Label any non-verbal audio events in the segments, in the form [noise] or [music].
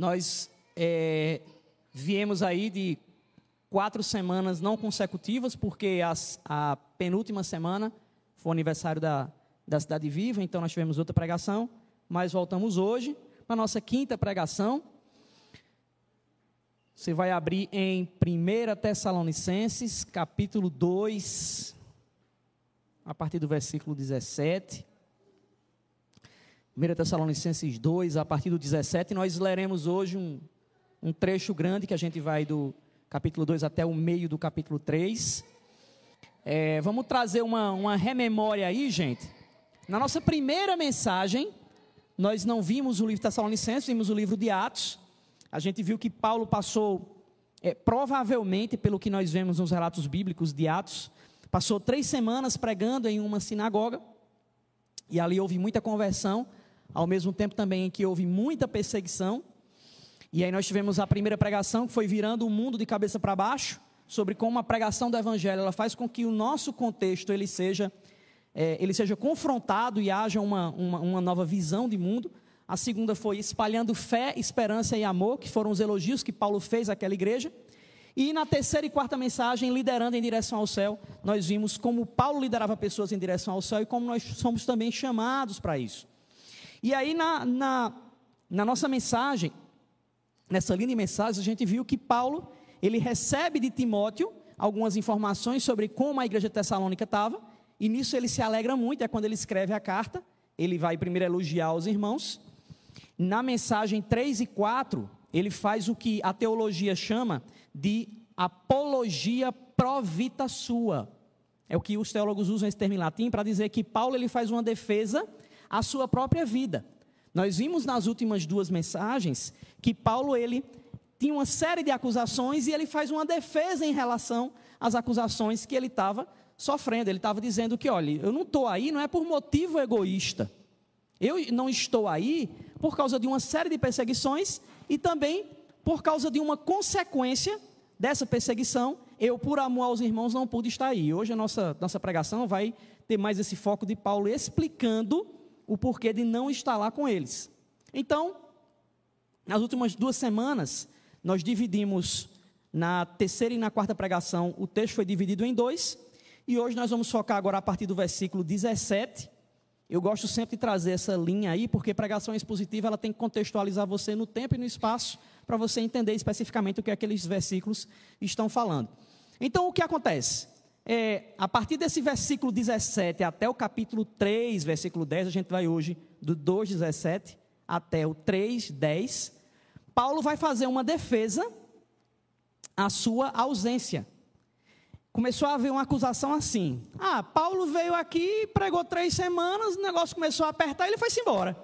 Nós é, viemos aí de quatro semanas não consecutivas, porque as, a penúltima semana foi o aniversário da, da Cidade Viva, então nós tivemos outra pregação, mas voltamos hoje para a nossa quinta pregação. Você vai abrir em 1 Tessalonicenses, capítulo 2, a partir do versículo 17. 1 Tessalonicenses 2, a partir do 17, nós leremos hoje um, um trecho grande que a gente vai do capítulo 2 até o meio do capítulo 3. É, vamos trazer uma, uma rememória aí, gente. Na nossa primeira mensagem, nós não vimos o livro de Tessalonicenses, vimos o livro de Atos. A gente viu que Paulo passou, é, provavelmente, pelo que nós vemos nos relatos bíblicos de Atos, passou três semanas pregando em uma sinagoga, e ali houve muita conversão, ao mesmo tempo também em que houve muita perseguição. E aí nós tivemos a primeira pregação, que foi virando o mundo de cabeça para baixo, sobre como a pregação do evangelho ela faz com que o nosso contexto ele seja, é, ele seja confrontado e haja uma, uma, uma nova visão de mundo. A segunda foi espalhando fé, esperança e amor, que foram os elogios que Paulo fez àquela igreja. E na terceira e quarta mensagem, liderando em direção ao céu, nós vimos como Paulo liderava pessoas em direção ao céu e como nós somos também chamados para isso. E aí, na, na, na nossa mensagem, nessa linha de mensagem, a gente viu que Paulo, ele recebe de Timóteo algumas informações sobre como a igreja tessalônica estava, e nisso ele se alegra muito, é quando ele escreve a carta, ele vai primeiro elogiar os irmãos, na mensagem 3 e 4, ele faz o que a teologia chama de apologia provita sua. É o que os teólogos usam esse termo em latim para dizer que Paulo ele faz uma defesa à sua própria vida. Nós vimos nas últimas duas mensagens que Paulo ele tinha uma série de acusações e ele faz uma defesa em relação às acusações que ele estava sofrendo. Ele estava dizendo que, olha, eu não estou aí não é por motivo egoísta. Eu não estou aí por causa de uma série de perseguições e também por causa de uma consequência dessa perseguição. Eu, por amor aos irmãos, não pude estar aí. Hoje a nossa, nossa pregação vai ter mais esse foco de Paulo explicando o porquê de não estar lá com eles. Então, nas últimas duas semanas, nós dividimos na terceira e na quarta pregação, o texto foi dividido em dois, e hoje nós vamos focar agora a partir do versículo 17 eu gosto sempre de trazer essa linha aí, porque pregação expositiva ela tem que contextualizar você no tempo e no espaço para você entender especificamente o que aqueles versículos estão falando. Então, o que acontece? É, a partir desse versículo 17 até o capítulo 3, versículo 10, a gente vai hoje do 2,17 até o 3,10. Paulo vai fazer uma defesa à sua ausência começou a haver uma acusação assim. Ah, Paulo veio aqui, pregou três semanas, o negócio começou a apertar e ele foi-se embora.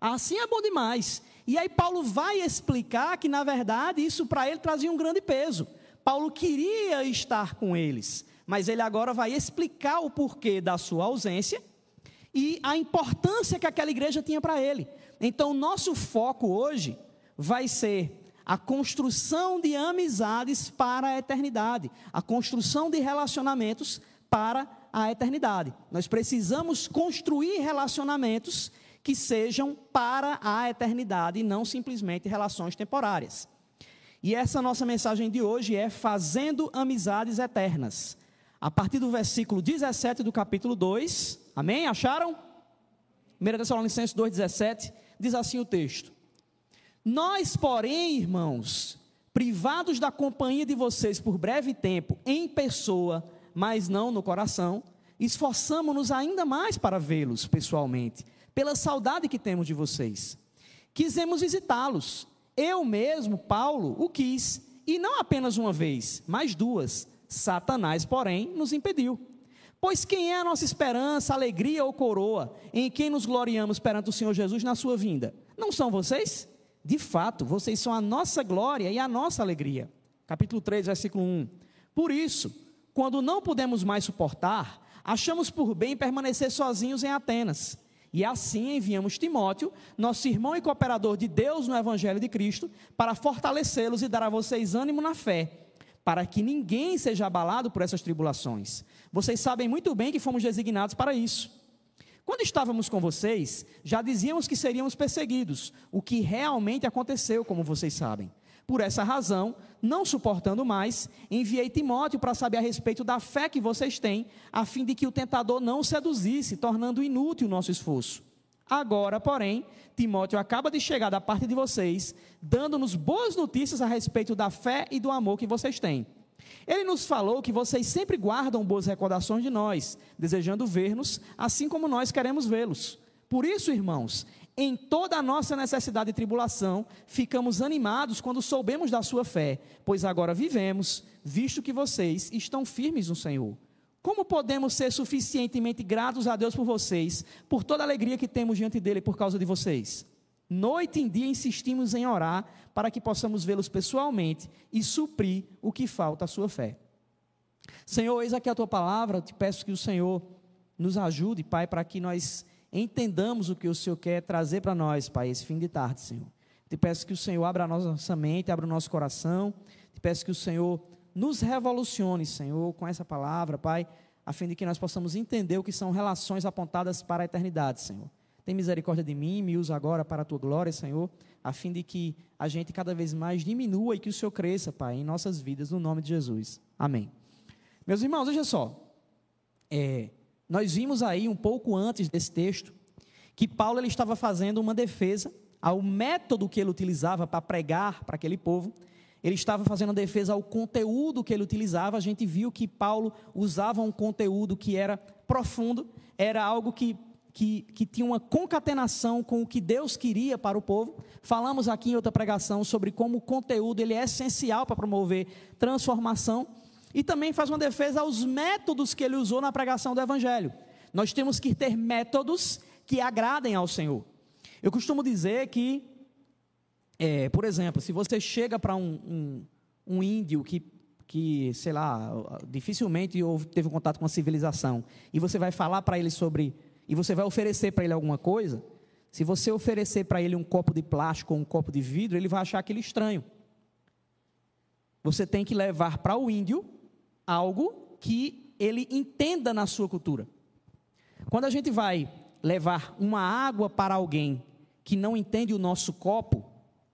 Assim é bom demais. E aí Paulo vai explicar que, na verdade, isso para ele trazia um grande peso. Paulo queria estar com eles, mas ele agora vai explicar o porquê da sua ausência e a importância que aquela igreja tinha para ele. Então, nosso foco hoje vai ser a construção de amizades para a eternidade, a construção de relacionamentos para a eternidade. Nós precisamos construir relacionamentos que sejam para a eternidade e não simplesmente relações temporárias. E essa nossa mensagem de hoje é fazendo amizades eternas. A partir do versículo 17 do capítulo 2, amém? Acharam? 1 Tessalonicenses 2,17, diz assim o texto: nós, porém, irmãos, privados da companhia de vocês por breve tempo, em pessoa, mas não no coração, esforçamos-nos ainda mais para vê-los pessoalmente, pela saudade que temos de vocês. Quisemos visitá-los. Eu mesmo, Paulo, o quis, e não apenas uma vez, mas duas. Satanás, porém, nos impediu. Pois quem é a nossa esperança, alegria ou coroa, em quem nos gloriamos perante o Senhor Jesus na sua vinda? Não são vocês? De fato, vocês são a nossa glória e a nossa alegria. Capítulo 3, versículo 1. Por isso, quando não podemos mais suportar, achamos por bem permanecer sozinhos em Atenas. E assim enviamos Timóteo, nosso irmão e cooperador de Deus no Evangelho de Cristo, para fortalecê-los e dar a vocês ânimo na fé, para que ninguém seja abalado por essas tribulações. Vocês sabem muito bem que fomos designados para isso. Quando estávamos com vocês, já dizíamos que seríamos perseguidos, o que realmente aconteceu, como vocês sabem. Por essa razão, não suportando mais, enviei Timóteo para saber a respeito da fé que vocês têm, a fim de que o tentador não seduzisse, tornando inútil o nosso esforço. Agora, porém, Timóteo acaba de chegar da parte de vocês, dando-nos boas notícias a respeito da fé e do amor que vocês têm. Ele nos falou que vocês sempre guardam boas recordações de nós, desejando ver-nos, assim como nós queremos vê-los. Por isso, irmãos, em toda a nossa necessidade e tribulação, ficamos animados quando soubemos da sua fé, pois agora vivemos, visto que vocês estão firmes no Senhor. Como podemos ser suficientemente gratos a Deus por vocês, por toda a alegria que temos diante dele por causa de vocês? Noite e dia insistimos em orar para que possamos vê-los pessoalmente e suprir o que falta à sua fé. Senhor, eis aqui a tua palavra, te peço que o Senhor nos ajude, Pai, para que nós entendamos o que o Senhor quer trazer para nós, Pai, esse fim de tarde, Senhor. Te peço que o Senhor abra a nossa mente, abra o nosso coração. Te peço que o Senhor nos revolucione, Senhor, com essa palavra, Pai, a fim de que nós possamos entender o que são relações apontadas para a eternidade, Senhor. Tem misericórdia de mim, me usa agora para a tua glória, Senhor, a fim de que a gente cada vez mais diminua e que o Senhor cresça, Pai, em nossas vidas, no nome de Jesus. Amém. Meus irmãos, veja só. É, nós vimos aí um pouco antes desse texto que Paulo ele estava fazendo uma defesa ao método que ele utilizava para pregar para aquele povo. Ele estava fazendo defesa ao conteúdo que ele utilizava. A gente viu que Paulo usava um conteúdo que era profundo, era algo que que, que tinha uma concatenação com o que Deus queria para o povo. Falamos aqui em outra pregação sobre como o conteúdo ele é essencial para promover transformação. E também faz uma defesa aos métodos que ele usou na pregação do Evangelho. Nós temos que ter métodos que agradem ao Senhor. Eu costumo dizer que, é, por exemplo, se você chega para um, um, um índio que que, sei lá, dificilmente teve contato com a civilização, e você vai falar para ele sobre e você vai oferecer para ele alguma coisa, se você oferecer para ele um copo de plástico ou um copo de vidro, ele vai achar aquele estranho. Você tem que levar para o índio algo que ele entenda na sua cultura. Quando a gente vai levar uma água para alguém que não entende o nosso copo,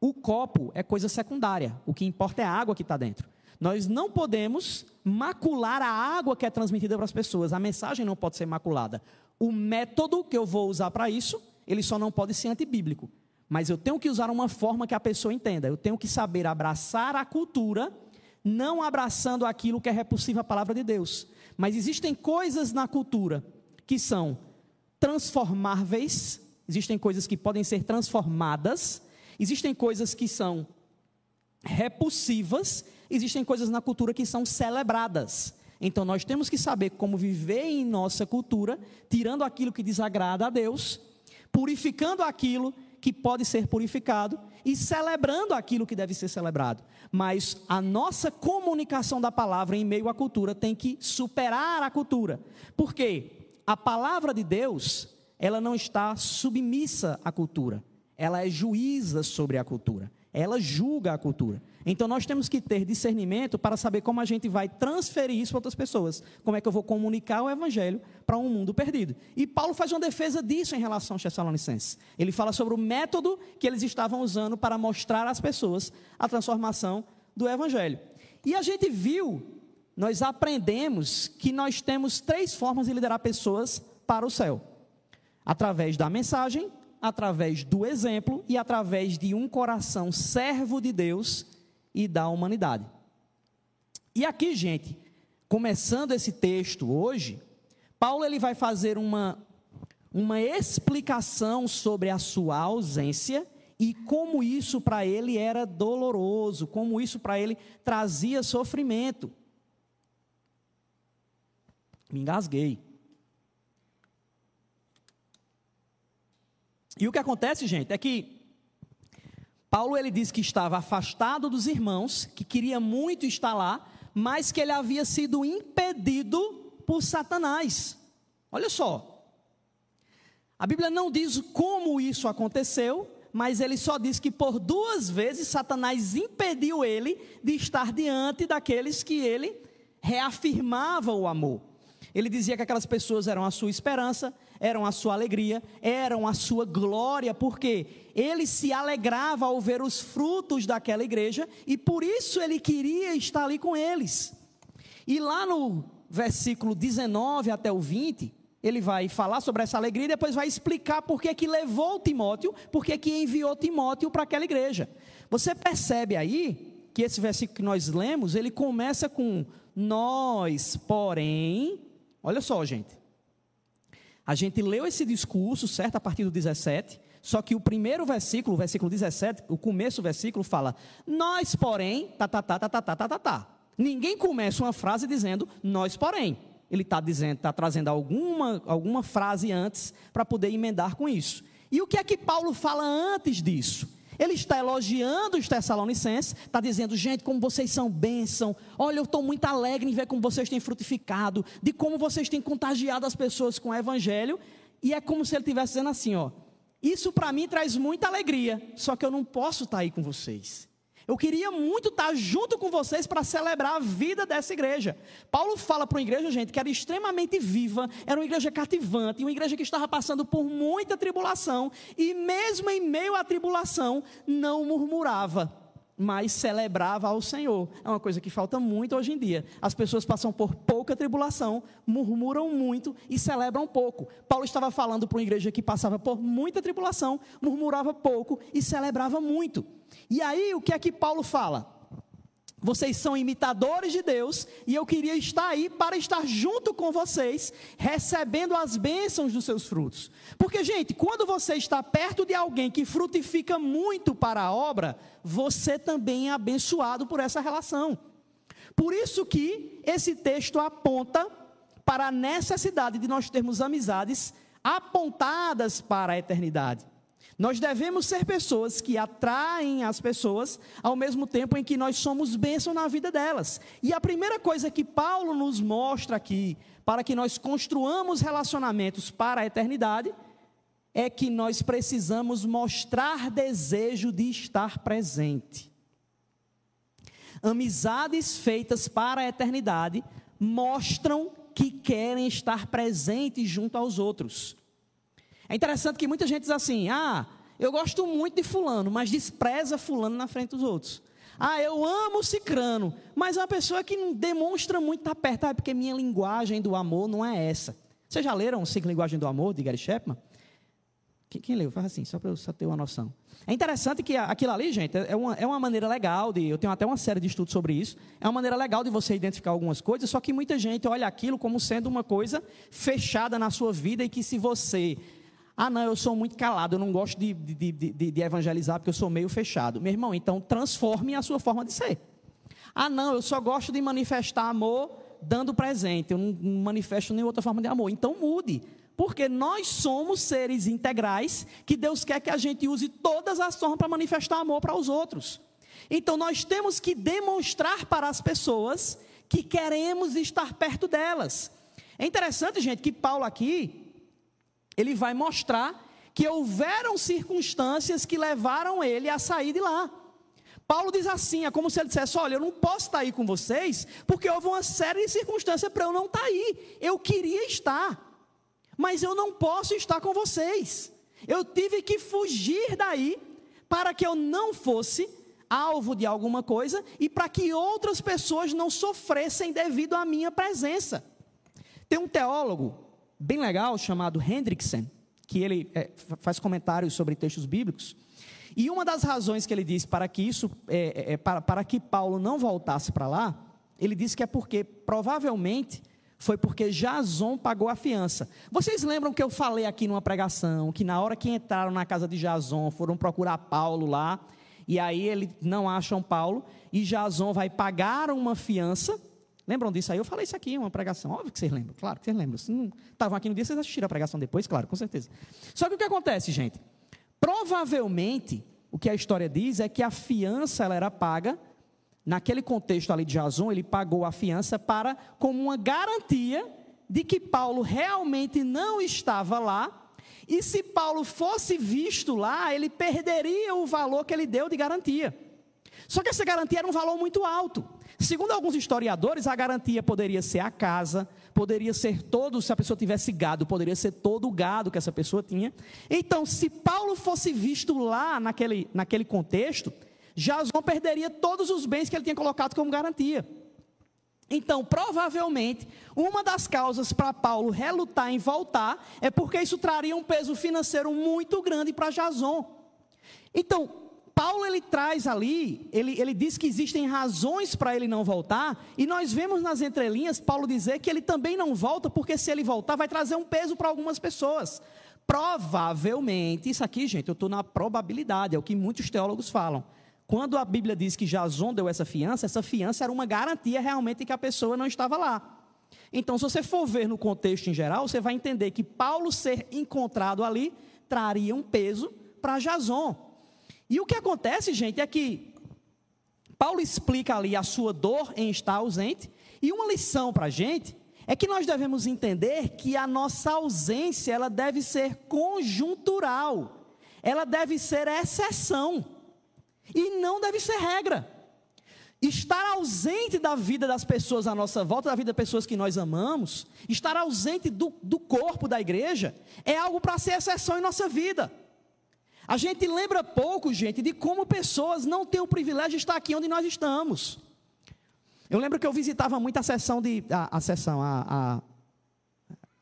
o copo é coisa secundária. O que importa é a água que está dentro. Nós não podemos macular a água que é transmitida para as pessoas. A mensagem não pode ser maculada. O método que eu vou usar para isso, ele só não pode ser antibíblico. Mas eu tenho que usar uma forma que a pessoa entenda. Eu tenho que saber abraçar a cultura, não abraçando aquilo que é repulsivo à palavra de Deus. Mas existem coisas na cultura que são transformáveis, existem coisas que podem ser transformadas, existem coisas que são repulsivas, existem coisas na cultura que são celebradas. Então nós temos que saber como viver em nossa cultura, tirando aquilo que desagrada a Deus, purificando aquilo que pode ser purificado e celebrando aquilo que deve ser celebrado. Mas a nossa comunicação da palavra em meio à cultura tem que superar a cultura. Por quê? A palavra de Deus, ela não está submissa à cultura. Ela é juíza sobre a cultura. Ela julga a cultura. Então nós temos que ter discernimento para saber como a gente vai transferir isso para outras pessoas. Como é que eu vou comunicar o evangelho para um mundo perdido? E Paulo faz uma defesa disso em relação aos Tessalonicenses. Ele fala sobre o método que eles estavam usando para mostrar às pessoas a transformação do evangelho. E a gente viu, nós aprendemos que nós temos três formas de liderar pessoas para o céu: através da mensagem, através do exemplo e através de um coração servo de Deus e da humanidade. E aqui, gente, começando esse texto hoje, Paulo ele vai fazer uma, uma explicação sobre a sua ausência e como isso para ele era doloroso, como isso para ele trazia sofrimento. Me engasguei. E o que acontece, gente, é que Paulo ele diz que estava afastado dos irmãos, que queria muito estar lá, mas que ele havia sido impedido por Satanás. Olha só. A Bíblia não diz como isso aconteceu, mas ele só diz que por duas vezes Satanás impediu ele de estar diante daqueles que ele reafirmava o amor. Ele dizia que aquelas pessoas eram a sua esperança, eram a sua alegria, eram a sua glória, porque ele se alegrava ao ver os frutos daquela igreja e por isso ele queria estar ali com eles. E lá no versículo 19 até o 20, ele vai falar sobre essa alegria e depois vai explicar por que que levou Timóteo, por que que enviou Timóteo para aquela igreja. Você percebe aí que esse versículo que nós lemos, ele começa com nós, porém, olha só, gente. A gente leu esse discurso, certo, a partir do 17, só que o primeiro versículo, o versículo 17, o começo do versículo fala: "Nós, porém, tá tá tá tá tá tá tá tá". tá. Ninguém começa uma frase dizendo nós, porém ele está dizendo, está trazendo alguma, alguma frase antes para poder emendar com isso. E o que é que Paulo fala antes disso? Ele está elogiando os Tessalonicenses, está dizendo, gente, como vocês são bênção. Olha, eu estou muito alegre em ver como vocês têm frutificado, de como vocês têm contagiado as pessoas com o Evangelho. E é como se ele estivesse dizendo assim: ó, isso para mim traz muita alegria, só que eu não posso estar tá aí com vocês. Eu queria muito estar junto com vocês para celebrar a vida dessa igreja. Paulo fala para uma igreja, gente, que era extremamente viva, era uma igreja cativante, uma igreja que estava passando por muita tribulação, e mesmo em meio à tribulação, não murmurava mas celebrava ao Senhor. É uma coisa que falta muito hoje em dia. As pessoas passam por pouca tribulação, murmuram muito e celebram pouco. Paulo estava falando para uma igreja que passava por muita tribulação, murmurava pouco e celebrava muito. E aí, o que é que Paulo fala? Vocês são imitadores de Deus e eu queria estar aí para estar junto com vocês, recebendo as bênçãos dos seus frutos. Porque, gente, quando você está perto de alguém que frutifica muito para a obra, você também é abençoado por essa relação. Por isso que esse texto aponta para a necessidade de nós termos amizades apontadas para a eternidade. Nós devemos ser pessoas que atraem as pessoas ao mesmo tempo em que nós somos bênção na vida delas. E a primeira coisa que Paulo nos mostra aqui, para que nós construamos relacionamentos para a eternidade, é que nós precisamos mostrar desejo de estar presente. Amizades feitas para a eternidade mostram que querem estar presentes junto aos outros. É interessante que muita gente diz assim: ah, eu gosto muito de Fulano, mas despreza Fulano na frente dos outros. Ah, eu amo Cicrano, mas é uma pessoa que não demonstra muito estar perto, ah, porque minha linguagem do amor não é essa. Vocês já leram Cinco Linguagem do Amor, de Gary Chapman? Quem, quem leu? Faz assim, só para eu só ter uma noção. É interessante que aquilo ali, gente, é uma, é uma maneira legal de. Eu tenho até uma série de estudos sobre isso. É uma maneira legal de você identificar algumas coisas, só que muita gente olha aquilo como sendo uma coisa fechada na sua vida e que se você ah, não, eu sou muito calado, eu não gosto de, de, de, de, evangelizar porque eu sou meio fechado. Meu irmão, então transforme a sua forma de ser. Ah, não, eu só gosto de manifestar amor dando presente, eu não manifesto nenhuma outra forma de amor. Então mude, porque nós somos seres integrais que Deus quer que a gente use todas as formas para manifestar amor para os outros. Então nós temos que demonstrar para as pessoas que queremos estar perto delas. É interessante, gente, que Paulo aqui, ele vai mostrar que houveram circunstâncias que levaram ele a sair de lá. Paulo diz assim: é como se ele dissesse: Olha, eu não posso estar aí com vocês, porque houve uma série de circunstâncias para eu não estar aí. Eu queria estar, mas eu não posso estar com vocês. Eu tive que fugir daí para que eu não fosse alvo de alguma coisa e para que outras pessoas não sofressem devido à minha presença. Tem um teólogo bem legal chamado Hendrickson, que ele é, faz comentários sobre textos bíblicos. E uma das razões que ele diz para que isso, é, é, é para, para que Paulo não voltasse para lá, ele diz que é porque provavelmente foi porque Jason pagou a fiança. Vocês lembram que eu falei aqui numa pregação que na hora que entraram na casa de Jason foram procurar Paulo lá e aí eles não acham Paulo e Jason vai pagar uma fiança Lembram disso aí? Eu falei isso aqui, uma pregação. Óbvio que vocês lembram, claro que vocês lembram. Se não estavam aqui no dia, vocês assistiram a pregação depois, claro, com certeza. Só que o que acontece, gente? Provavelmente, o que a história diz é que a fiança ela era paga, naquele contexto ali de Jason, ele pagou a fiança para, como uma garantia de que Paulo realmente não estava lá, e se Paulo fosse visto lá, ele perderia o valor que ele deu de garantia. Só que essa garantia era um valor muito alto. Segundo alguns historiadores, a garantia poderia ser a casa, poderia ser todo, se a pessoa tivesse gado, poderia ser todo o gado que essa pessoa tinha. Então, se Paulo fosse visto lá naquele, naquele contexto, Jason perderia todos os bens que ele tinha colocado como garantia. Então, provavelmente, uma das causas para Paulo relutar em voltar é porque isso traria um peso financeiro muito grande para Jason. Então, Paulo ele traz ali, ele, ele diz que existem razões para ele não voltar, e nós vemos nas entrelinhas Paulo dizer que ele também não volta, porque se ele voltar, vai trazer um peso para algumas pessoas. Provavelmente, isso aqui, gente, eu estou na probabilidade, é o que muitos teólogos falam. Quando a Bíblia diz que Jason deu essa fiança, essa fiança era uma garantia realmente que a pessoa não estava lá. Então, se você for ver no contexto em geral, você vai entender que Paulo ser encontrado ali traria um peso para Jason. E o que acontece, gente, é que Paulo explica ali a sua dor em estar ausente, e uma lição para a gente é que nós devemos entender que a nossa ausência ela deve ser conjuntural, ela deve ser exceção. E não deve ser regra. Estar ausente da vida das pessoas à nossa volta, da vida das pessoas que nós amamos, estar ausente do, do corpo da igreja, é algo para ser exceção em nossa vida. A gente lembra pouco, gente, de como pessoas não têm o privilégio de estar aqui onde nós estamos. Eu lembro que eu visitava muito a sessão de. A, a sessão, a,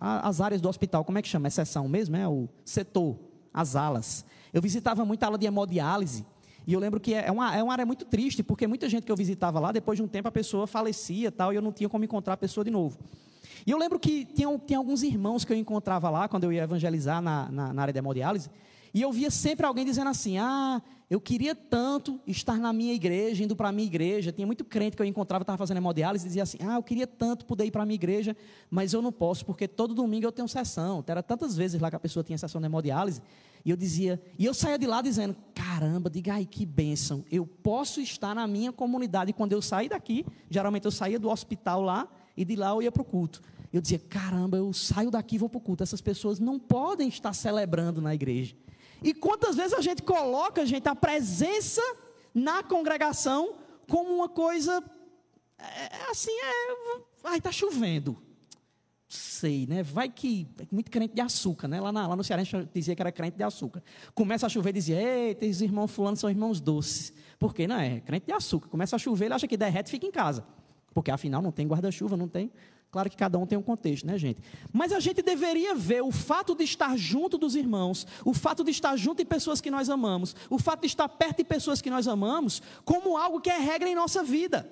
a, as áreas do hospital, como é que chama? É sessão mesmo? É o setor, as alas. Eu visitava muito a ala de hemodiálise. E eu lembro que é uma, é uma área muito triste, porque muita gente que eu visitava lá, depois de um tempo a pessoa falecia tal, e eu não tinha como encontrar a pessoa de novo. E eu lembro que tinha, tinha alguns irmãos que eu encontrava lá, quando eu ia evangelizar na, na, na área de hemodiálise, e eu via sempre alguém dizendo assim: ah, eu queria tanto estar na minha igreja, indo para a minha igreja. Tinha muito crente que eu encontrava, estava fazendo hemodiálise, e dizia assim: ah, eu queria tanto poder ir para a minha igreja, mas eu não posso, porque todo domingo eu tenho sessão. Era tantas vezes lá que a pessoa tinha sessão de hemodiálise, e eu dizia, e eu saía de lá dizendo: caramba, diga aí que bênção, eu posso estar na minha comunidade. E quando eu saí daqui, geralmente eu saía do hospital lá, e de lá eu ia para o culto. Eu dizia: caramba, eu saio daqui e vou para o culto. Essas pessoas não podem estar celebrando na igreja. E quantas vezes a gente coloca, gente, a presença na congregação como uma coisa é, é assim, é, ai, está chovendo. Sei, né? Vai que. Muito crente de açúcar, né? Lá, na, lá no Ceará a gente dizia que era crente de açúcar. Começa a chover e dizia: Eita, esses irmãos fulano são irmãos doces. Por quê? Não é? Crente de açúcar. Começa a chover, ele acha que derrete fica em casa. Porque afinal não tem guarda-chuva, não tem Claro que cada um tem um contexto, né, gente? Mas a gente deveria ver o fato de estar junto dos irmãos, o fato de estar junto de pessoas que nós amamos, o fato de estar perto de pessoas que nós amamos, como algo que é regra em nossa vida.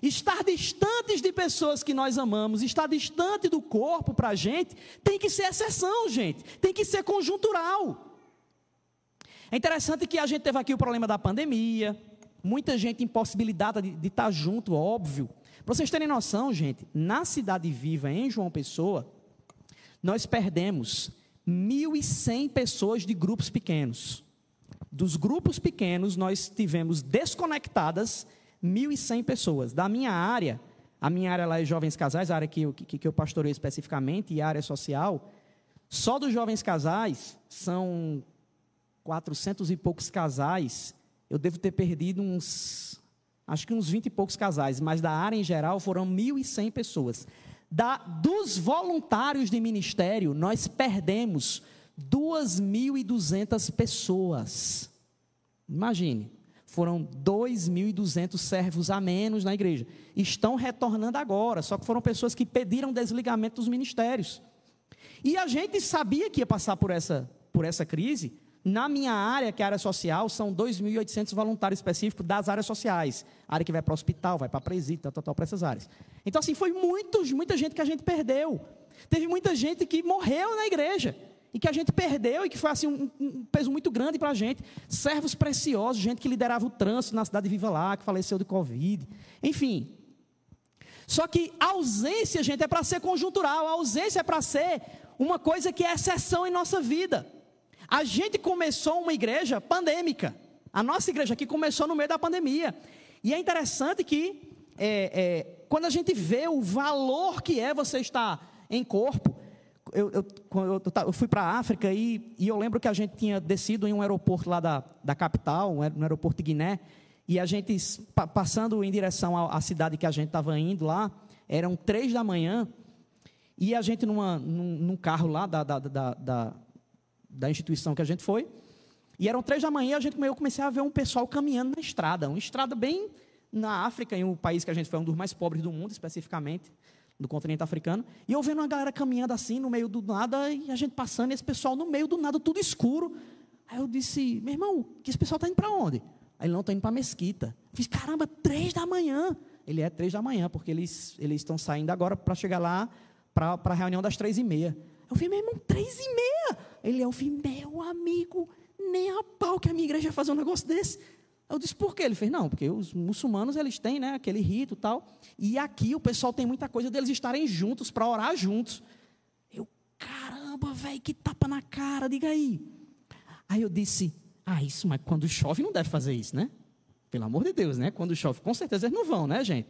Estar distantes de pessoas que nós amamos, estar distante do corpo para a gente, tem que ser exceção, gente, tem que ser conjuntural. É interessante que a gente teve aqui o problema da pandemia, muita gente impossibilitada de, de estar junto, óbvio. Para vocês terem noção, gente, na Cidade Viva, em João Pessoa, nós perdemos 1.100 pessoas de grupos pequenos. Dos grupos pequenos, nós tivemos desconectadas 1.100 pessoas. Da minha área, a minha área lá é Jovens Casais, a área que eu, que, que eu pastorei especificamente, e a área social, só dos Jovens Casais, são 400 e poucos casais. Eu devo ter perdido uns acho que uns 20 e poucos casais, mas da área em geral foram 1.100 pessoas. Da, dos voluntários de ministério, nós perdemos 2.200 pessoas. Imagine, foram 2.200 servos a menos na igreja. Estão retornando agora, só que foram pessoas que pediram desligamento dos ministérios. E a gente sabia que ia passar por essa, por essa crise, na minha área, que é a área social, são 2.800 voluntários específicos das áreas sociais. A área que vai para o hospital, vai para a presídio, tal, tal, para essas áreas. Então, assim, foi muitos, muita gente que a gente perdeu. Teve muita gente que morreu na igreja. E que a gente perdeu e que foi assim, um, um peso muito grande para a gente. Servos preciosos, gente que liderava o trânsito na cidade de Viva Lá, que faleceu de Covid. Enfim. Só que ausência, gente, é para ser conjuntural. A ausência é para ser uma coisa que é exceção em nossa vida. A gente começou uma igreja pandêmica. A nossa igreja aqui começou no meio da pandemia. E é interessante que, é, é, quando a gente vê o valor que é você estar em corpo, eu, eu, eu, eu fui para a África e, e, eu lembro que a gente tinha descido em um aeroporto lá da, da capital, no aeroporto de Guiné, E a gente, passando em direção à cidade que a gente estava indo lá, eram três da manhã, e a gente, numa, num, num carro lá da, da, da, da, da instituição que a gente foi, e eram três da manhã, a gente, eu comecei a ver um pessoal caminhando na estrada, uma estrada bem na África, em um país que a gente foi um dos mais pobres do mundo, especificamente, do continente africano, e eu vendo uma galera caminhando assim, no meio do nada, e a gente passando, e esse pessoal no meio do nada, tudo escuro. Aí eu disse, meu irmão, que esse pessoal está indo para onde? Aí ele não está indo para a mesquita. Eu fiz, caramba, três da manhã. Ele é três da manhã, porque eles estão saindo agora para chegar lá para a reunião das três e meia. Eu falei, meu irmão, três e meia? Ele é, falei, meu amigo, nem a pau que a minha igreja fazer um negócio desse. Eu disse, por quê? Ele fez, não, porque os muçulmanos, eles têm, né, aquele rito e tal. E aqui o pessoal tem muita coisa deles estarem juntos, para orar juntos. Eu, caramba, velho, que tapa na cara, diga aí. Aí eu disse, ah, isso, mas quando chove não deve fazer isso, né? Pelo amor de Deus, né? Quando chove, com certeza eles não vão, né, gente?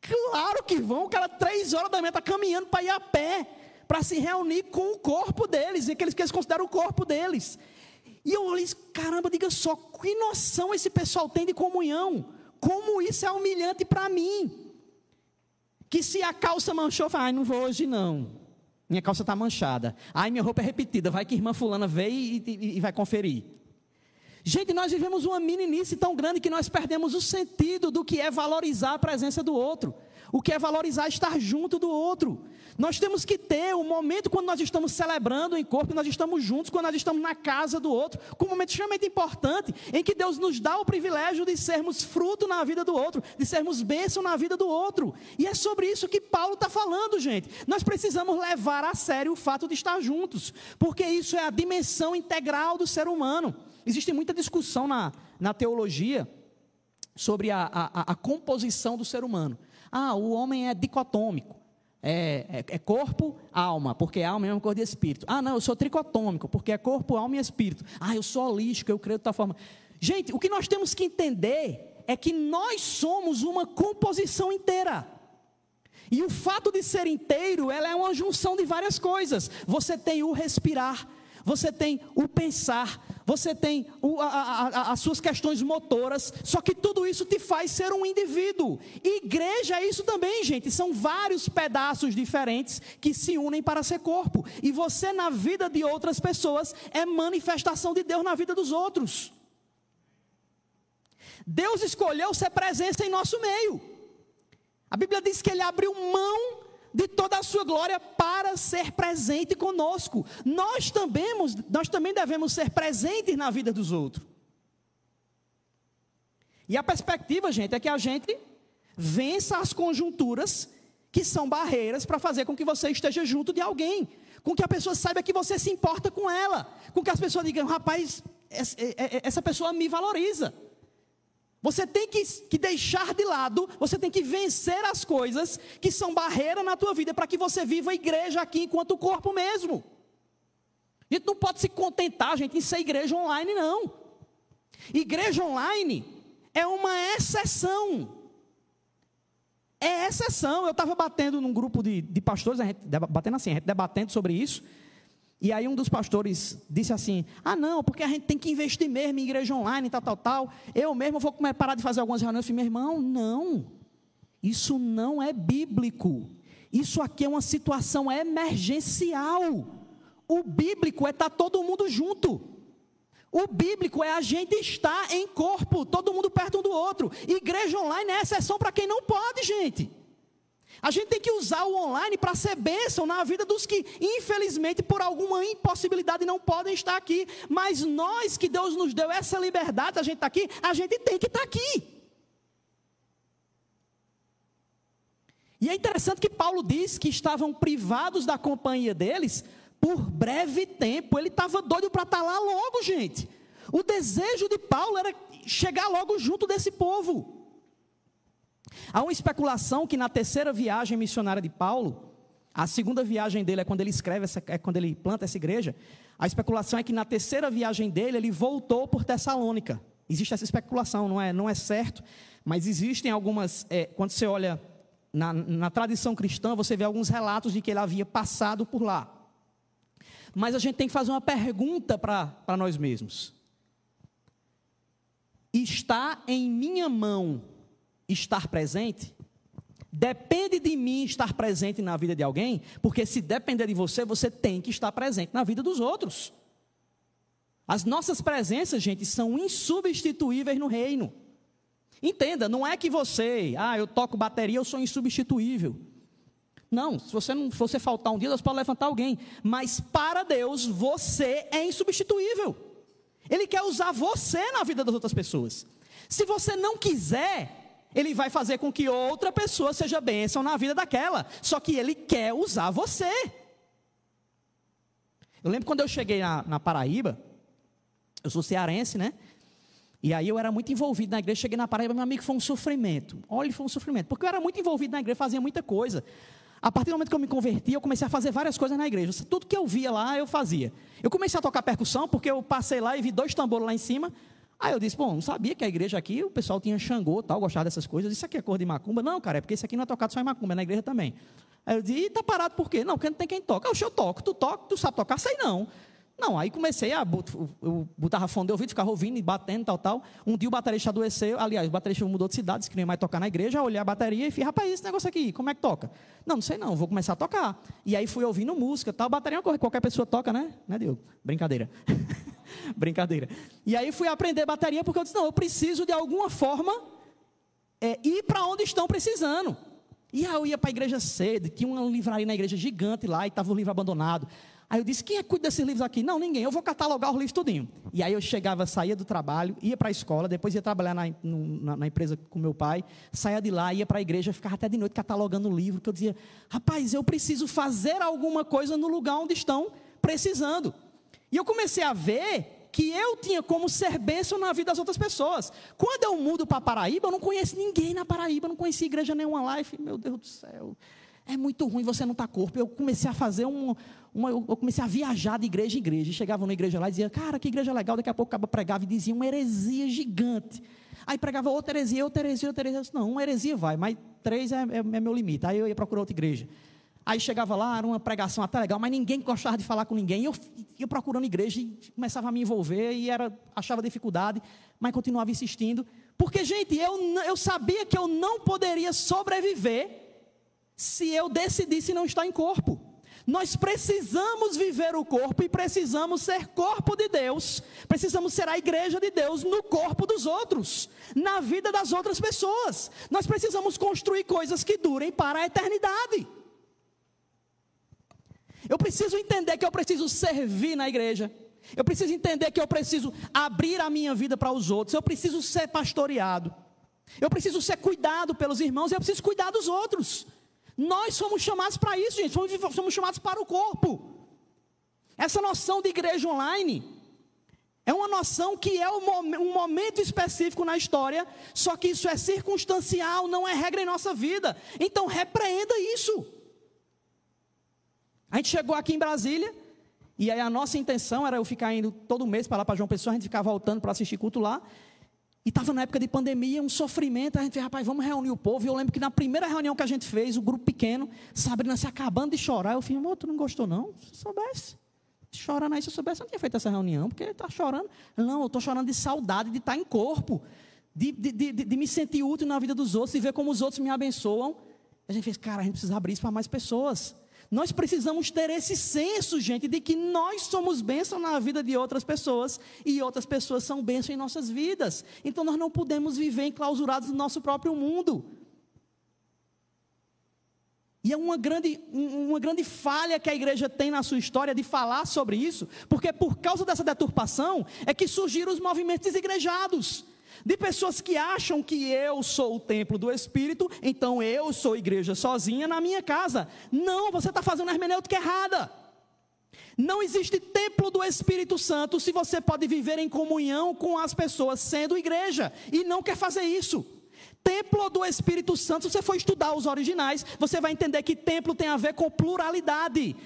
Claro que vão, o cara três horas da manhã está caminhando para ir a pé, para se reunir com o corpo deles, aqueles que eles consideram o corpo deles. E eu olhei, caramba, diga só, que noção esse pessoal tem de comunhão? Como isso é humilhante para mim? Que se a calça manchou, fala, ai, não vou hoje não. Minha calça está manchada. Ai, minha roupa é repetida. Vai que irmã fulana veio e, e, e vai conferir. Gente, nós vivemos uma meninice tão grande que nós perdemos o sentido do que é valorizar a presença do outro o que é valorizar estar junto do outro. Nós temos que ter o um momento quando nós estamos celebrando em corpo, nós estamos juntos, quando nós estamos na casa do outro, com um momento extremamente importante, em que Deus nos dá o privilégio de sermos fruto na vida do outro, de sermos bênção na vida do outro. E é sobre isso que Paulo está falando, gente. Nós precisamos levar a sério o fato de estar juntos, porque isso é a dimensão integral do ser humano. Existe muita discussão na, na teologia sobre a, a, a composição do ser humano. Ah, o homem é dicotômico. É, é, é, corpo, alma, porque alma é uma coisa de espírito. Ah, não, eu sou tricotômico, porque é corpo, alma e espírito. Ah, eu sou holístico, eu creio de tal forma. Gente, o que nós temos que entender é que nós somos uma composição inteira. E o fato de ser inteiro, ela é uma junção de várias coisas. Você tem o respirar, você tem o pensar, você tem o, a, a, as suas questões motoras, só que tudo isso te faz ser um indivíduo. Igreja é isso também, gente. São vários pedaços diferentes que se unem para ser corpo. E você, na vida de outras pessoas, é manifestação de Deus na vida dos outros. Deus escolheu ser presença em nosso meio. A Bíblia diz que ele abriu mão de toda a sua glória para ser presente conosco. Nós também, nós também devemos ser presentes na vida dos outros. E a perspectiva, gente, é que a gente vença as conjunturas que são barreiras para fazer com que você esteja junto de alguém, com que a pessoa saiba que você se importa com ela, com que as pessoas digam, rapaz, essa pessoa me valoriza. Você tem que, que, deixar de lado, você tem que vencer as coisas que são barreira na tua vida para que você viva a igreja aqui enquanto corpo mesmo. A gente não pode se contentar, gente, em ser igreja online, não. Igreja online é uma exceção. É exceção. Eu estava batendo num grupo de, de pastores, a gente, batendo assim, a gente debatendo sobre isso. E aí um dos pastores disse assim: Ah, não, porque a gente tem que investir mesmo em igreja online, tal, tal, tal. Eu mesmo vou parar de fazer algumas reuniões. Eu falei, meu irmão, não. Isso não é bíblico. Isso aqui é uma situação emergencial. O bíblico é estar tá todo mundo junto. O bíblico é a gente estar em corpo, todo mundo perto um do outro. Igreja online é exceção para quem não pode, gente. A gente tem que usar o online para ser bênção na vida dos que, infelizmente, por alguma impossibilidade não podem estar aqui. Mas nós que Deus nos deu essa liberdade, a gente está aqui, a gente tem que estar tá aqui. E é interessante que Paulo diz que estavam privados da companhia deles por breve tempo. Ele estava doido para estar tá lá logo, gente. O desejo de Paulo era chegar logo junto desse povo. Há uma especulação que na terceira viagem missionária de Paulo, a segunda viagem dele é quando ele escreve, essa, é quando ele planta essa igreja. A especulação é que na terceira viagem dele ele voltou por Tessalônica. Existe essa especulação, não é, não é certo, mas existem algumas. É, quando você olha na, na tradição cristã, você vê alguns relatos de que ele havia passado por lá. Mas a gente tem que fazer uma pergunta para nós mesmos. está em minha mão estar presente, depende de mim estar presente na vida de alguém, porque se depender de você, você tem que estar presente na vida dos outros. As nossas presenças, gente, são insubstituíveis no reino. Entenda, não é que você, ah, eu toco bateria, eu sou insubstituível. Não, se você não fosse faltar um dia, Deus pode levantar alguém. Mas para Deus, você é insubstituível. Ele quer usar você na vida das outras pessoas. Se você não quiser, ele vai fazer com que outra pessoa seja bênção na vida daquela. Só que ele quer usar você. Eu lembro quando eu cheguei na, na Paraíba, eu sou cearense, né? E aí eu era muito envolvido na igreja, cheguei na Paraíba, meu amigo, foi um sofrimento. Olha, foi um sofrimento, porque eu era muito envolvido na igreja, fazia muita coisa. A partir do momento que eu me converti, eu comecei a fazer várias coisas na igreja. Tudo que eu via lá, eu fazia. Eu comecei a tocar percussão, porque eu passei lá e vi dois tambores lá em cima. Aí eu disse, bom, não sabia que a igreja aqui, o pessoal tinha Xangô, tal, gostava dessas coisas. Isso aqui é cor de macumba? Não, cara, é porque isso aqui não é tocado só em macumba, é na igreja também. Aí eu disse, e tá parado por quê? Não, porque não tem quem toca. Eu, eu toco, tu toca, tu sabe tocar? Sei não. Não, aí comecei a. Eu botava fone de ouvido, ficava ouvindo e batendo, tal, tal. Um dia o baterista adoeceu. Aliás, o baterista mudou de cidade, disse que não ia mais tocar na igreja. Eu olhei a bateria e fiz, rapaz, esse negócio aqui, como é que toca? Não, não sei não, vou começar a tocar. E aí fui ouvindo música, tal. Bateria é qualquer pessoa toca, né? Né, Diogo? Brincadeira. [laughs] [laughs] Brincadeira. E aí fui aprender bateria porque eu disse, não, eu preciso de alguma forma é, ir para onde estão precisando. E aí eu ia para a igreja cedo, tinha uma livraria na igreja gigante lá e estava o livro abandonado. Aí eu disse: quem é que cuida desses livros aqui? Não, ninguém. Eu vou catalogar os livros tudinho. E aí eu chegava, saía do trabalho, ia para a escola, depois ia trabalhar na, na, na, empresa com meu pai, saía de lá, ia para a igreja, ficava até de noite catalogando o livro, que eu dizia: rapaz, eu preciso fazer alguma coisa no lugar onde estão precisando. E eu comecei a ver que eu tinha como ser bênção na vida das outras pessoas. Quando eu mudo para Paraíba, eu não conheço ninguém na Paraíba, não conheci igreja nenhuma lá. E falei, meu Deus do céu, é muito ruim você não estar tá corpo. Eu comecei a fazer um, uma, eu comecei a viajar de igreja em igreja. Chegava na igreja lá e dizia, cara, que igreja legal. Daqui a pouco acaba pregava e dizia uma heresia gigante. Aí pregava outra heresia, outra heresia, outra heresia. Disse, não, uma heresia vai, mas três é, é, é, meu limite. Aí eu ia procurar outra igreja. Aí chegava lá, era uma pregação até legal, mas ninguém gostava de falar com ninguém. Eu ia procurando igreja e começava a me envolver e era, achava dificuldade, mas continuava insistindo. Porque, gente, eu, eu sabia que eu não poderia sobreviver se eu decidisse não estar em corpo. Nós precisamos viver o corpo e precisamos ser corpo de Deus. Precisamos ser a igreja de Deus no corpo dos outros, na vida das outras pessoas. Nós precisamos construir coisas que durem para a eternidade. Eu preciso entender que eu preciso servir na igreja. Eu preciso entender que eu preciso abrir a minha vida para os outros. Eu preciso ser pastoreado. Eu preciso ser cuidado pelos irmãos. Eu preciso cuidar dos outros. Nós somos chamados para isso, gente. Somos, chamados para o corpo. Essa noção de igreja online é uma noção que é um momento específico na história, só que isso é circunstancial, não é regra em nossa vida. Então repreenda isso. A gente chegou aqui em Brasília, e aí a nossa intenção era eu ficar indo todo mês para lá para João Pessoa, a gente ficar voltando para assistir culto lá. E estava na época de pandemia, um sofrimento. A gente fez, rapaz, vamos reunir o povo. E eu lembro que na primeira reunião que a gente fez, o grupo pequeno, Sabrina se acabando de chorar. Eu falei, amor, tu não gostou não? Se soubesse. Chorando aí, se eu soubesse, eu não tinha feito essa reunião, porque ele está chorando. Não, eu estou chorando de saudade de estar tá em corpo, de, de, de, de, me sentir útil na vida dos outros, e ver como os outros me abençoam. A gente fez, cara, a gente precisa abrir isso para mais pessoas. Nós precisamos ter esse senso, gente, de que nós somos bênção na vida de outras pessoas e outras pessoas são bênção em nossas vidas. Então nós não podemos viver enclausurados no nosso próprio mundo. E é uma grande, uma grande falha que a igreja tem na sua história de falar sobre isso, porque por causa dessa deturpação é que surgiram os movimentos desigrejados de pessoas que acham que eu sou o templo do Espírito, então eu sou igreja sozinha na minha casa. Não, você está fazendo a hermenêutica errada. Não existe templo do Espírito Santo se você pode viver em comunhão com as pessoas sendo igreja e não quer fazer isso. Templo do Espírito Santo, se você for estudar os originais, você vai entender que templo tem a ver com pluralidade.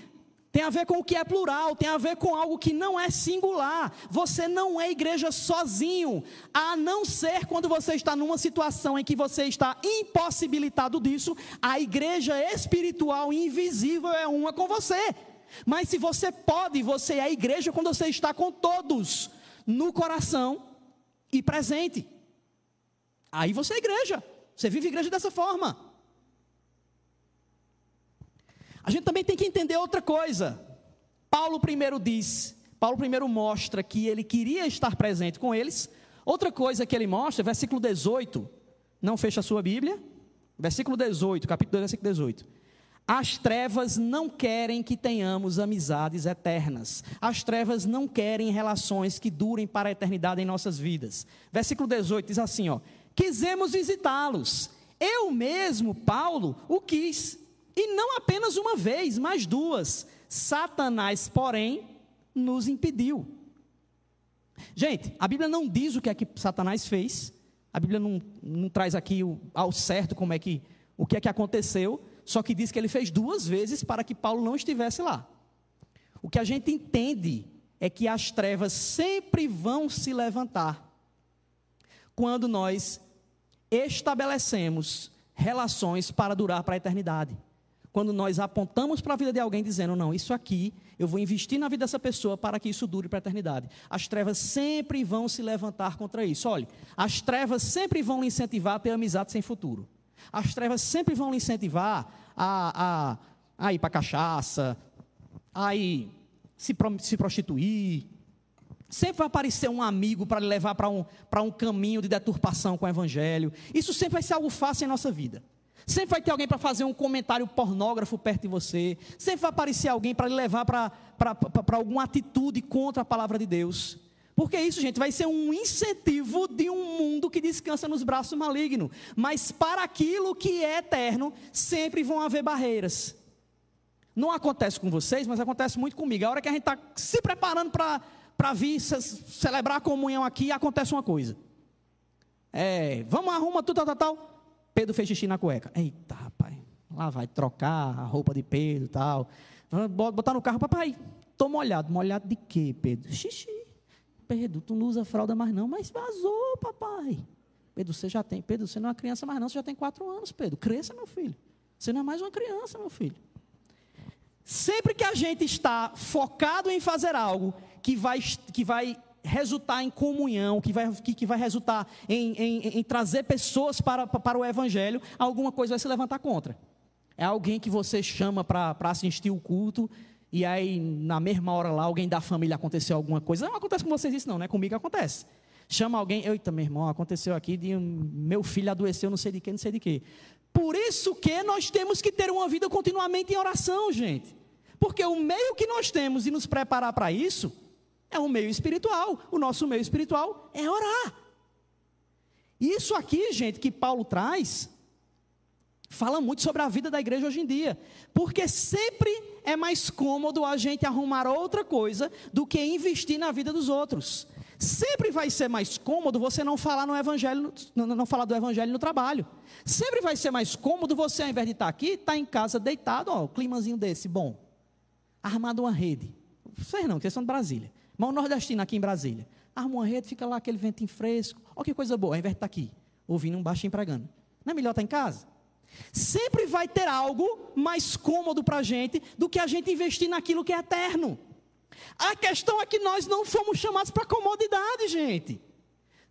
Tem a ver com o que é plural, tem a ver com algo que não é singular. Você não é igreja sozinho, a não ser quando você está numa situação em que você está impossibilitado disso, a igreja espiritual invisível é uma com você. Mas se você pode, você é igreja quando você está com todos no coração e presente. Aí você é igreja. Você vive igreja dessa forma. A gente também tem que entender outra coisa. Paulo primeiro diz, Paulo primeiro mostra que ele queria estar presente com eles. Outra coisa que ele mostra, versículo 18, não fecha a sua Bíblia. Versículo 18, capítulo 2, versículo 18. As trevas não querem que tenhamos amizades eternas. As trevas não querem relações que durem para a eternidade em nossas vidas. Versículo 18 diz assim, ó: Quisemos visitá-los. Eu mesmo, Paulo, o quis. E não apenas uma vez, mas duas. Satanás, porém, nos impediu. Gente, a Bíblia não diz o que é que Satanás fez. A Bíblia não, não traz aqui o, ao certo como é que o que é que aconteceu, só que diz que ele fez duas vezes para que Paulo não estivesse lá. O que a gente entende é que as trevas sempre vão se levantar quando nós estabelecemos relações para durar para a eternidade. Quando nós apontamos para a vida de alguém dizendo, não, isso aqui, eu vou investir na vida dessa pessoa para que isso dure para a eternidade. As trevas sempre vão se levantar contra isso. Olhe, as trevas sempre vão lhe incentivar a ter amizade sem futuro. As trevas sempre vão lhe incentivar a, a, a ir para cachaça, a ir se, se prostituir. Sempre vai aparecer um amigo para lhe levar para um, um caminho de deturpação com o evangelho. Isso sempre vai ser algo fácil em nossa vida. Sempre vai ter alguém para fazer um comentário pornógrafo perto de você. Sempre vai aparecer alguém para lhe levar para alguma atitude contra a palavra de Deus. Porque isso, gente, vai ser um incentivo de um mundo que descansa nos braços malignos. Mas para aquilo que é eterno, sempre vão haver barreiras. Não acontece com vocês, mas acontece muito comigo. A hora que a gente está se preparando para vir celebrar a comunhão aqui, acontece uma coisa. É, vamos arrumar tudo, tal, tal, tal. Pedro fez xixi na cueca. Eita, rapaz, lá vai trocar a roupa de Pedro e tal. Botar no carro, papai, tô molhado. Molhado de quê, Pedro? Xixi. Pedro, tu não usa fralda mais não, mas vazou, papai. Pedro, você já tem. Pedro, você não é uma criança mais não, você já tem quatro anos, Pedro. Cresça, meu filho. Você não é mais uma criança, meu filho. Sempre que a gente está focado em fazer algo que vai, que vai resultar em comunhão, que vai, que, que vai resultar em, em, em, trazer pessoas para, para o Evangelho, alguma coisa vai se levantar contra. É alguém que você chama para assistir o culto, e aí na mesma hora lá alguém da família aconteceu alguma coisa. Não acontece com vocês isso não, né? Comigo acontece. Chama alguém, eita, meu irmão, aconteceu aqui, de meu filho adoeceu, não sei de que, não sei de que. Por isso que nós temos que ter uma vida continuamente em oração, gente. Porque o meio que nós temos de nos preparar para isso é um meio espiritual. O nosso meio espiritual é orar. Isso aqui, gente, que Paulo traz, fala muito sobre a vida da igreja hoje em dia. Porque sempre é mais cômodo a gente arrumar outra coisa do que investir na vida dos outros. Sempre vai ser mais cômodo você não falar no evangelho, não, falar do evangelho no trabalho. Sempre vai ser mais cômodo você, ao invés de estar aqui, estar em casa deitado, ó, climazinho desse, bom, armado uma rede. Vocês não, questão de Brasília. Mas o nordestino aqui em Brasília, arma uma rede, fica lá aquele ventinho fresco. Olha que coisa boa, ao invés de estar aqui, ouvindo um baixinho pregando. Não é melhor estar em casa? Sempre vai ter algo mais cômodo para a gente do que a gente investir naquilo que é eterno. A questão é que nós não fomos chamados para comodidade, gente.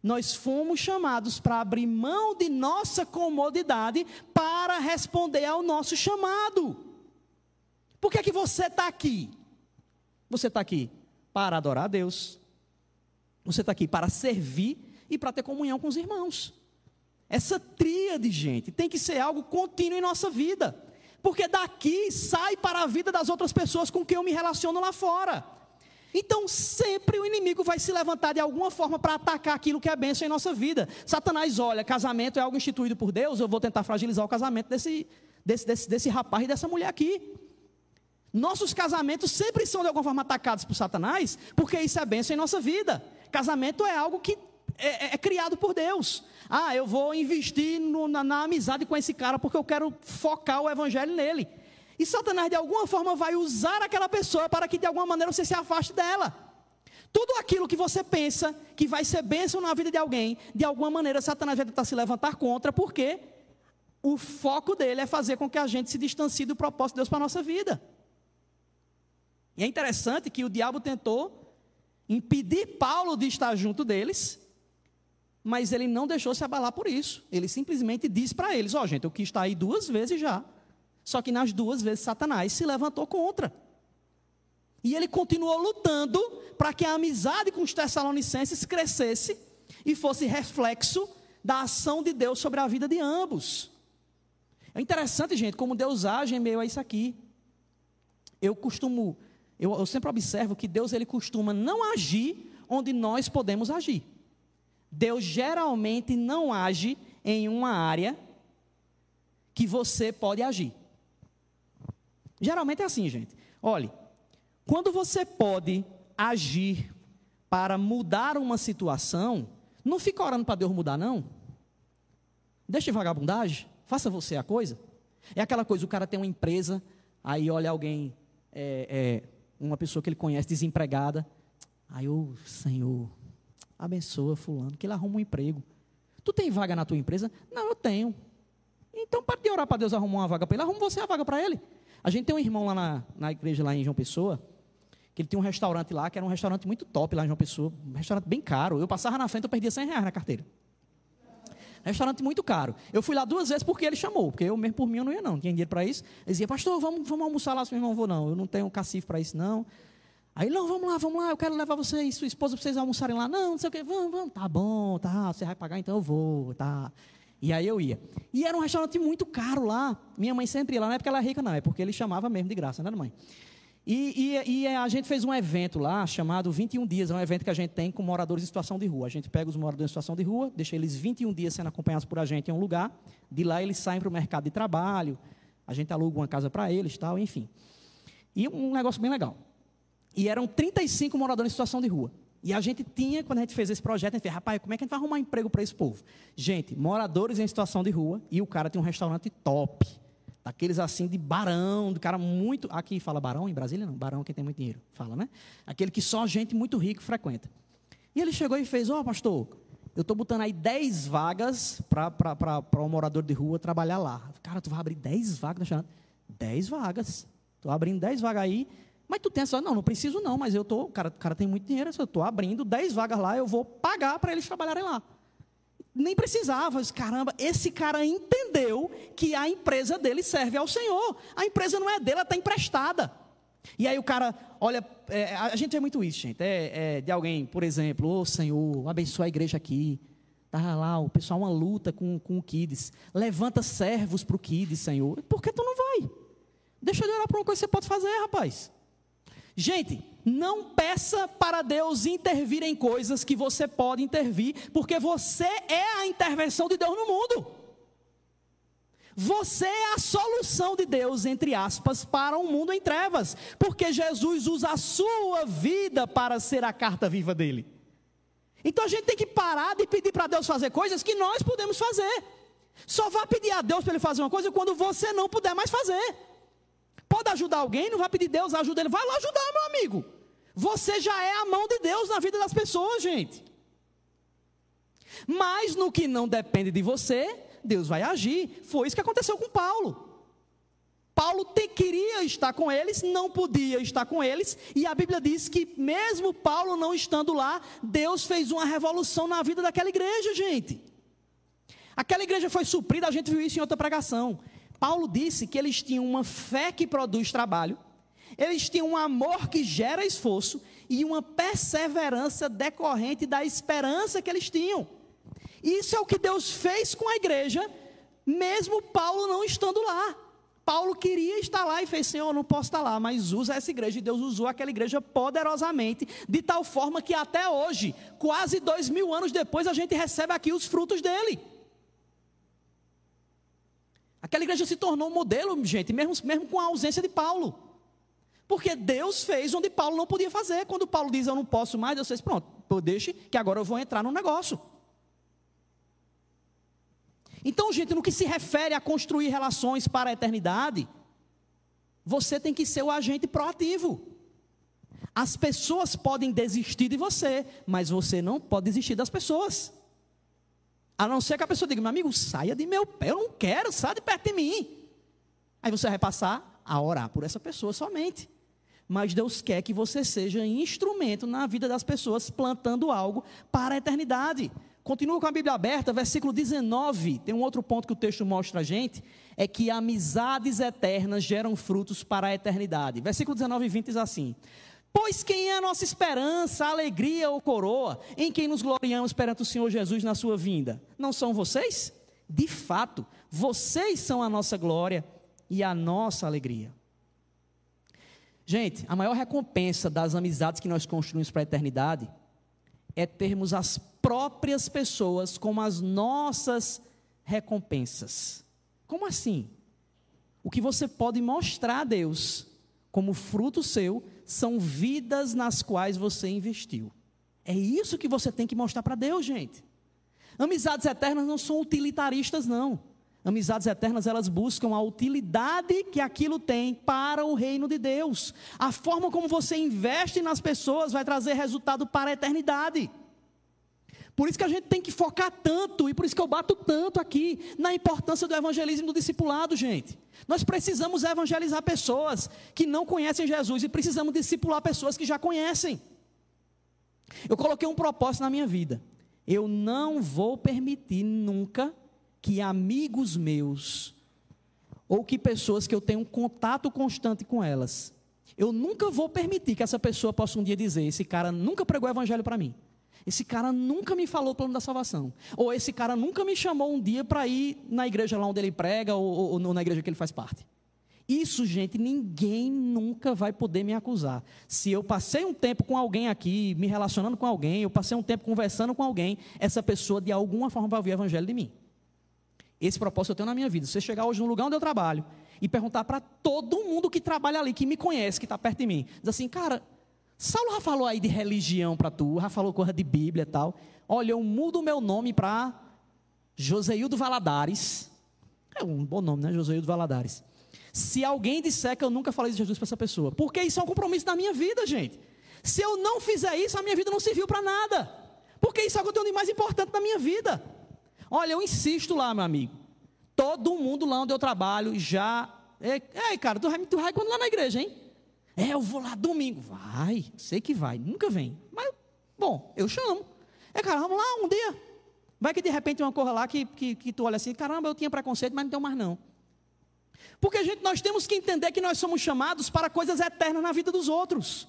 Nós fomos chamados para abrir mão de nossa comodidade para responder ao nosso chamado. Por que, é que você está aqui? Você está aqui para adorar a Deus. Você está aqui para servir e para ter comunhão com os irmãos. Essa tríade, gente, tem que ser algo contínuo em nossa vida. Porque daqui sai para a vida das outras pessoas com quem eu me relaciono lá fora. Então, sempre o inimigo vai se levantar de alguma forma para atacar aquilo que é bênção em nossa vida. Satanás olha, casamento é algo instituído por Deus, eu vou tentar fragilizar o casamento desse, desse, desse, desse rapaz e dessa mulher aqui. Nossos casamentos sempre são de alguma forma atacados por Satanás, porque isso é bênção em nossa vida. Casamento é algo que é, é, é criado por Deus. Ah, eu vou investir no, na, na amizade com esse cara porque eu quero focar o evangelho nele. E Satanás, de alguma forma, vai usar aquela pessoa para que, de alguma maneira, você se afaste dela. Tudo aquilo que você pensa que vai ser bênção na vida de alguém, de alguma maneira, Satanás vai tentar se levantar contra, porque o foco dele é fazer com que a gente se distancie do propósito de Deus para a nossa vida. E é interessante que o diabo tentou impedir Paulo de estar junto deles, mas ele não deixou se abalar por isso. Ele simplesmente disse para eles: Ó, oh, gente, eu quis estar aí duas vezes já. Só que nas duas vezes Satanás se levantou contra. E ele continuou lutando para que a amizade com os Tessalonicenses crescesse e fosse reflexo da ação de Deus sobre a vida de ambos. É interessante, gente, como Deus age em meio a isso aqui. Eu costumo, eu, eu sempre observo que Deus ele costuma não agir onde nós podemos agir. Deus geralmente não age em uma área que você pode agir. Geralmente é assim, gente. Olhe, quando você pode agir para mudar uma situação, não fica orando para Deus mudar, não. Deixa de vagabundagem, faça você a coisa. É aquela coisa, o cara tem uma empresa, aí olha alguém, é, é, uma pessoa que ele conhece desempregada, aí o Senhor, abençoa fulano, que ele arruma um emprego. Tu tem vaga na tua empresa? Não, eu tenho. Então, para de orar para Deus arrumar uma vaga para ele, arruma você a vaga para ele. A gente tem um irmão lá na, na igreja, lá em João Pessoa, que ele tinha um restaurante lá, que era um restaurante muito top lá em João Pessoa, um restaurante bem caro. Eu passava na frente, eu perdia 100 reais na carteira. Restaurante muito caro. Eu fui lá duas vezes porque ele chamou, porque eu mesmo por mim eu não ia não, não tinha dinheiro para isso. Ele dizia, pastor, vamos, vamos almoçar lá, meu irmão, vou não, eu não tenho cacife para isso não. Aí, não, vamos lá, vamos lá, eu quero levar você e sua esposa para vocês almoçarem lá. Não, não sei o quê, vamos, vamos, tá bom, tá, você vai pagar, então eu vou, tá. E aí eu ia. E era um restaurante muito caro lá. Minha mãe sempre ia lá, não é porque ela é rica, não, é porque ele chamava mesmo de graça, né, mãe? E, e, e, a gente fez um evento lá chamado 21 Dias, é um evento que a gente tem com moradores em situação de rua. A gente pega os moradores em situação de rua, deixa eles 21 dias sendo acompanhados por a gente em um lugar, de lá eles saem para o mercado de trabalho, a gente aluga uma casa para eles, tal, enfim. E um negócio bem legal. E eram 35 moradores em situação de rua. E a gente tinha, quando a gente fez esse projeto, a gente fez, rapaz, como é que a gente vai arrumar emprego para esse povo? Gente, moradores em situação de rua, e o cara tem um restaurante top Aqueles assim de barão, do cara muito. Aqui fala barão em Brasília? Não, barão quem tem muito dinheiro. Fala, né? Aquele que só gente muito rica frequenta. E ele chegou e fez: Ó, oh, pastor, eu estou botando aí 10 vagas para um morador de rua trabalhar lá. Cara, tu vai abrir 10 vagas? 10 vagas. Estou abrindo 10 vagas aí. Mas tu tem só, não, não preciso não, mas eu tô, o cara, o cara tem muito dinheiro, eu estou abrindo 10 vagas lá, eu vou pagar para eles trabalharem lá nem precisava. Caramba, esse cara entendeu que a empresa dele serve ao Senhor. A empresa não é dele, ela está emprestada. E aí o cara, olha, é, a gente vê muito isso, gente. É, é de alguém, por exemplo, ô oh, Senhor, abençoa a igreja aqui. Tá lá, o pessoal uma luta com, com o Kids. Levanta servos para o Kids, Senhor. Por que tu não vai? Deixa eu olhar para uma coisa que você pode fazer, rapaz. Gente, não peça para Deus intervir em coisas que você pode intervir, porque você é a intervenção de Deus no mundo. Você é a solução de Deus, entre aspas, para um mundo em trevas, porque Jesus usa a sua vida para ser a carta viva dele. Então a gente tem que parar de pedir para Deus fazer coisas que nós podemos fazer. Só vá pedir a Deus para Ele fazer uma coisa quando você não puder mais fazer. Pode ajudar alguém, não vai pedir Deus ajuda ele, vai lá ajudar, meu amigo. Você já é a mão de Deus na vida das pessoas, gente. Mas no que não depende de você, Deus vai agir. Foi isso que aconteceu com Paulo. Paulo te, queria estar com eles, não podia estar com eles, e a Bíblia diz que, mesmo Paulo não estando lá, Deus fez uma revolução na vida daquela igreja, gente. Aquela igreja foi suprida, a gente viu isso em outra pregação. Paulo disse que eles tinham uma fé que produz trabalho, eles tinham um amor que gera esforço e uma perseverança decorrente da esperança que eles tinham. Isso é o que Deus fez com a igreja, mesmo Paulo não estando lá. Paulo queria estar lá e fez, Senhor, não posso estar lá, mas usa essa igreja. E Deus usou aquela igreja poderosamente, de tal forma que até hoje, quase dois mil anos depois, a gente recebe aqui os frutos dele. Aquela igreja se tornou um modelo, gente, mesmo, mesmo com a ausência de Paulo. Porque Deus fez onde Paulo não podia fazer. Quando Paulo diz eu não posso mais, Deus fez, pronto, deixe que agora eu vou entrar no negócio. Então, gente, no que se refere a construir relações para a eternidade, você tem que ser o agente proativo. As pessoas podem desistir de você, mas você não pode desistir das pessoas. A não ser que a pessoa diga, meu amigo, saia de meu pé, eu não quero, saia de perto de mim. Aí você vai passar a orar por essa pessoa somente. Mas Deus quer que você seja instrumento na vida das pessoas, plantando algo para a eternidade. Continua com a Bíblia aberta, versículo 19. Tem um outro ponto que o texto mostra a gente: é que amizades eternas geram frutos para a eternidade. Versículo 19 e 20 diz assim: Pois quem é a nossa esperança, alegria ou coroa, em quem nos gloriamos perante o Senhor Jesus na sua vinda? Não são vocês? De fato, vocês são a nossa glória e a nossa alegria. Gente, a maior recompensa das amizades que nós construímos para a eternidade é termos as próprias pessoas como as nossas recompensas. Como assim? O que você pode mostrar a Deus como fruto seu são vidas nas quais você investiu. É isso que você tem que mostrar para Deus, gente. Amizades eternas não são utilitaristas, não. Amizades eternas, elas buscam a utilidade que aquilo tem para o reino de Deus. A forma como você investe nas pessoas vai trazer resultado para a eternidade. Por isso que a gente tem que focar tanto, e por isso que eu bato tanto aqui, na importância do evangelismo e do discipulado, gente. Nós precisamos evangelizar pessoas que não conhecem Jesus e precisamos discipular pessoas que já conhecem. Eu coloquei um propósito na minha vida. Eu não vou permitir nunca que amigos meus, ou que pessoas que eu tenho um contato constante com elas, eu nunca vou permitir que essa pessoa possa um dia dizer: esse cara nunca pregou o evangelho para mim. Esse cara nunca me falou o plano da salvação. Ou esse cara nunca me chamou um dia para ir na igreja lá onde ele prega ou, ou, ou na igreja que ele faz parte. Isso, gente, ninguém nunca vai poder me acusar. Se eu passei um tempo com alguém aqui, me relacionando com alguém, eu passei um tempo conversando com alguém, essa pessoa de alguma forma vai ouvir o evangelho de mim. Esse propósito eu tenho na minha vida. Você chegar hoje no lugar onde eu trabalho e perguntar para todo mundo que trabalha ali, que me conhece, que está perto de mim, diz assim, cara, Saulo já falou aí de religião para tu, já falou coisa de Bíblia e tal. Olha, eu mudo o meu nome para Joseildo Valadares. É um bom nome, né? Joseildo Valadares. Se alguém disser que eu nunca falei de Jesus para essa pessoa, porque isso é um compromisso da minha vida, gente. Se eu não fizer isso, a minha vida não serviu para nada. Porque isso é o conteúdo de mais importante da minha vida. Olha, eu insisto lá, meu amigo. Todo mundo lá onde eu trabalho já. Ei, cara, tu vai, tu vai quando lá na igreja, hein? É, eu vou lá domingo. Vai, sei que vai, nunca vem. Mas, bom, eu chamo. É, cara, vamos lá um dia. Vai que de repente uma coisa lá que, que, que tu olha assim, caramba, eu tinha preconceito, mas não tenho mais não. Porque, gente, nós temos que entender que nós somos chamados para coisas eternas na vida dos outros.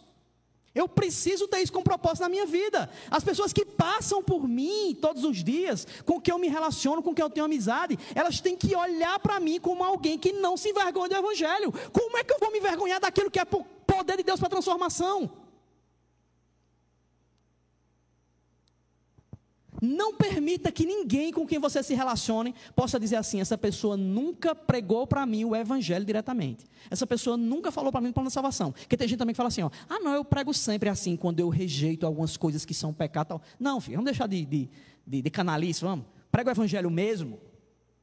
Eu preciso ter isso com propósito na minha vida. As pessoas que passam por mim todos os dias, com quem eu me relaciono, com quem eu tenho amizade, elas têm que olhar para mim como alguém que não se envergonha do Evangelho. Como é que eu vou me envergonhar daquilo que é poder de Deus para transformação? Não permita que ninguém com quem você se relacione possa dizer assim: essa pessoa nunca pregou para mim o evangelho diretamente. Essa pessoa nunca falou para mim o plano da salvação. Porque tem gente também que fala assim: ó, ah, não, eu prego sempre assim, quando eu rejeito algumas coisas que são pecado. Tal. Não, filho, vamos deixar de, de, de, de canalice, vamos. Prega o evangelho mesmo.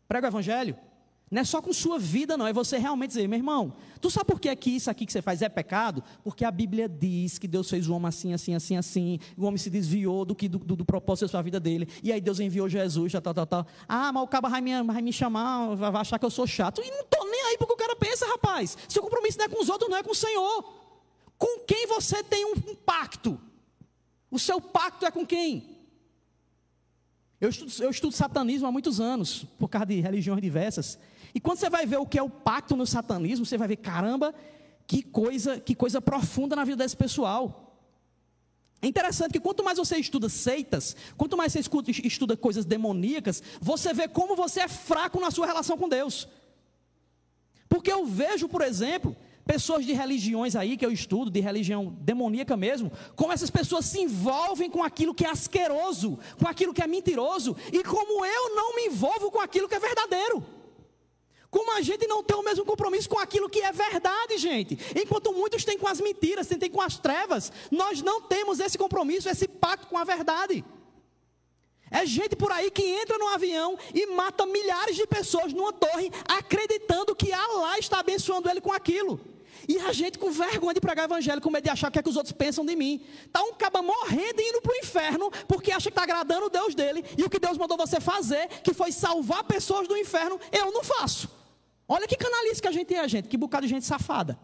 Prega o evangelho. Não é só com sua vida, não. É você realmente dizer, meu irmão, tu sabe por que, é que isso aqui que você faz é pecado? Porque a Bíblia diz que Deus fez o homem assim, assim, assim, assim. O homem se desviou do que do, do, do propósito da sua vida dele. E aí Deus enviou Jesus, tal, tal, tal. Ah, mas o cara vai me, vai me chamar, vai achar que eu sou chato. E não estou nem aí porque o cara pensa, rapaz. Seu compromisso não é com os outros, não é com o Senhor. Com quem você tem um pacto? O seu pacto é com quem? Eu estudo, eu estudo satanismo há muitos anos, por causa de religiões diversas. E quando você vai ver o que é o pacto no satanismo, você vai ver, caramba, que coisa, que coisa profunda na vida desse pessoal. É interessante que quanto mais você estuda seitas, quanto mais você estuda, coisas demoníacas, você vê como você é fraco na sua relação com Deus. Porque eu vejo, por exemplo, pessoas de religiões aí que eu estudo, de religião demoníaca mesmo, como essas pessoas se envolvem com aquilo que é asqueroso, com aquilo que é mentiroso, e como eu não me envolvo com aquilo que é verdadeiro. Como a gente não tem o mesmo compromisso com aquilo que é verdade, gente. Enquanto muitos têm com as mentiras, têm com as trevas, nós não temos esse compromisso, esse pacto com a verdade. É gente por aí que entra no avião e mata milhares de pessoas numa torre, acreditando que Allah está abençoando ele com aquilo. E a gente com vergonha de pregar evangelho, com medo de achar o que, é que os outros pensam de mim. Está um caba morrendo e indo para o inferno, porque acha que está agradando o Deus dele. E o que Deus mandou você fazer, que foi salvar pessoas do inferno, eu não faço. Olha que canalice que a gente é, gente. Que bocado de gente safada.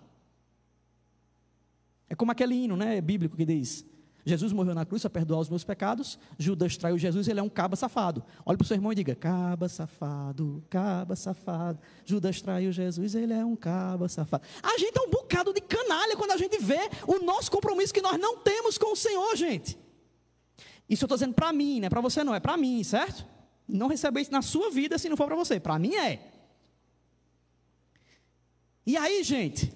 É como aquele hino, né, bíblico que diz: Jesus morreu na cruz para perdoar os meus pecados. Judas traiu Jesus, ele é um caba safado. Olhe para o seu irmão e diga: caba safado, caba safado. Judas traiu Jesus, ele é um caba safado. A gente é um bocado de canalha quando a gente vê o nosso compromisso que nós não temos com o Senhor, gente. Isso eu estou dizendo para mim, não é para você não, é para mim, certo? Não receba isso na sua vida se não for para você. Para mim é. E aí, gente,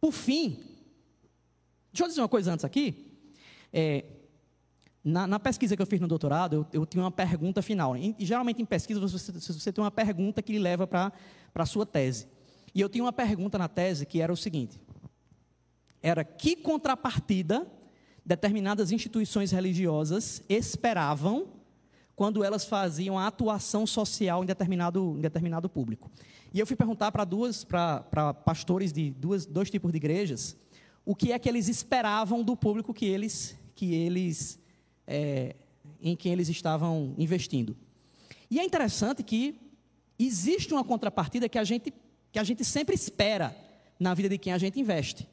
por fim, Deixa eu dizer uma coisa antes aqui. É, na, na, pesquisa que eu fiz no doutorado, eu, eu tinha uma pergunta final. E, geralmente em pesquisa você, você tem uma pergunta que leva para a sua tese. E eu tinha uma pergunta na tese que era o seguinte: era que contrapartida determinadas instituições religiosas esperavam quando elas faziam a atuação social em determinado, em determinado público. E eu fui perguntar para duas, para pastores de duas, dois tipos de igrejas o que é que eles esperavam do público que eles, que eles é, em quem eles estavam investindo. E é interessante que existe uma contrapartida que a gente, que a gente sempre espera na vida de quem a gente investe.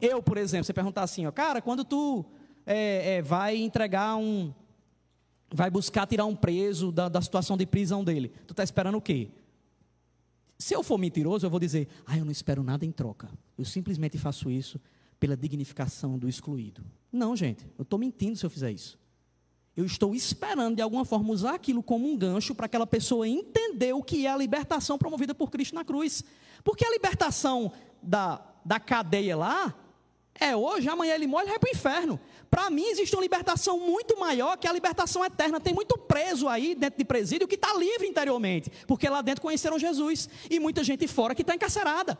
Eu, por exemplo, você perguntar assim, ó, cara, quando tu é, é, vai entregar um, vai buscar tirar um preso da, da situação de prisão dele, tu está esperando o quê? Se eu for mentiroso, eu vou dizer, ah, eu não espero nada em troca. Eu simplesmente faço isso pela dignificação do excluído. Não, gente, eu estou mentindo se eu fizer isso. Eu estou esperando, de alguma forma, usar aquilo como um gancho para aquela pessoa entender o que é a libertação promovida por Cristo na cruz. Porque a libertação da, da cadeia lá é hoje, amanhã ele morre e vai para o inferno. Para mim, existe uma libertação muito maior que a libertação eterna. Tem muito preso aí dentro de presídio que está livre interiormente, porque lá dentro conheceram Jesus. E muita gente fora que está encarcerada.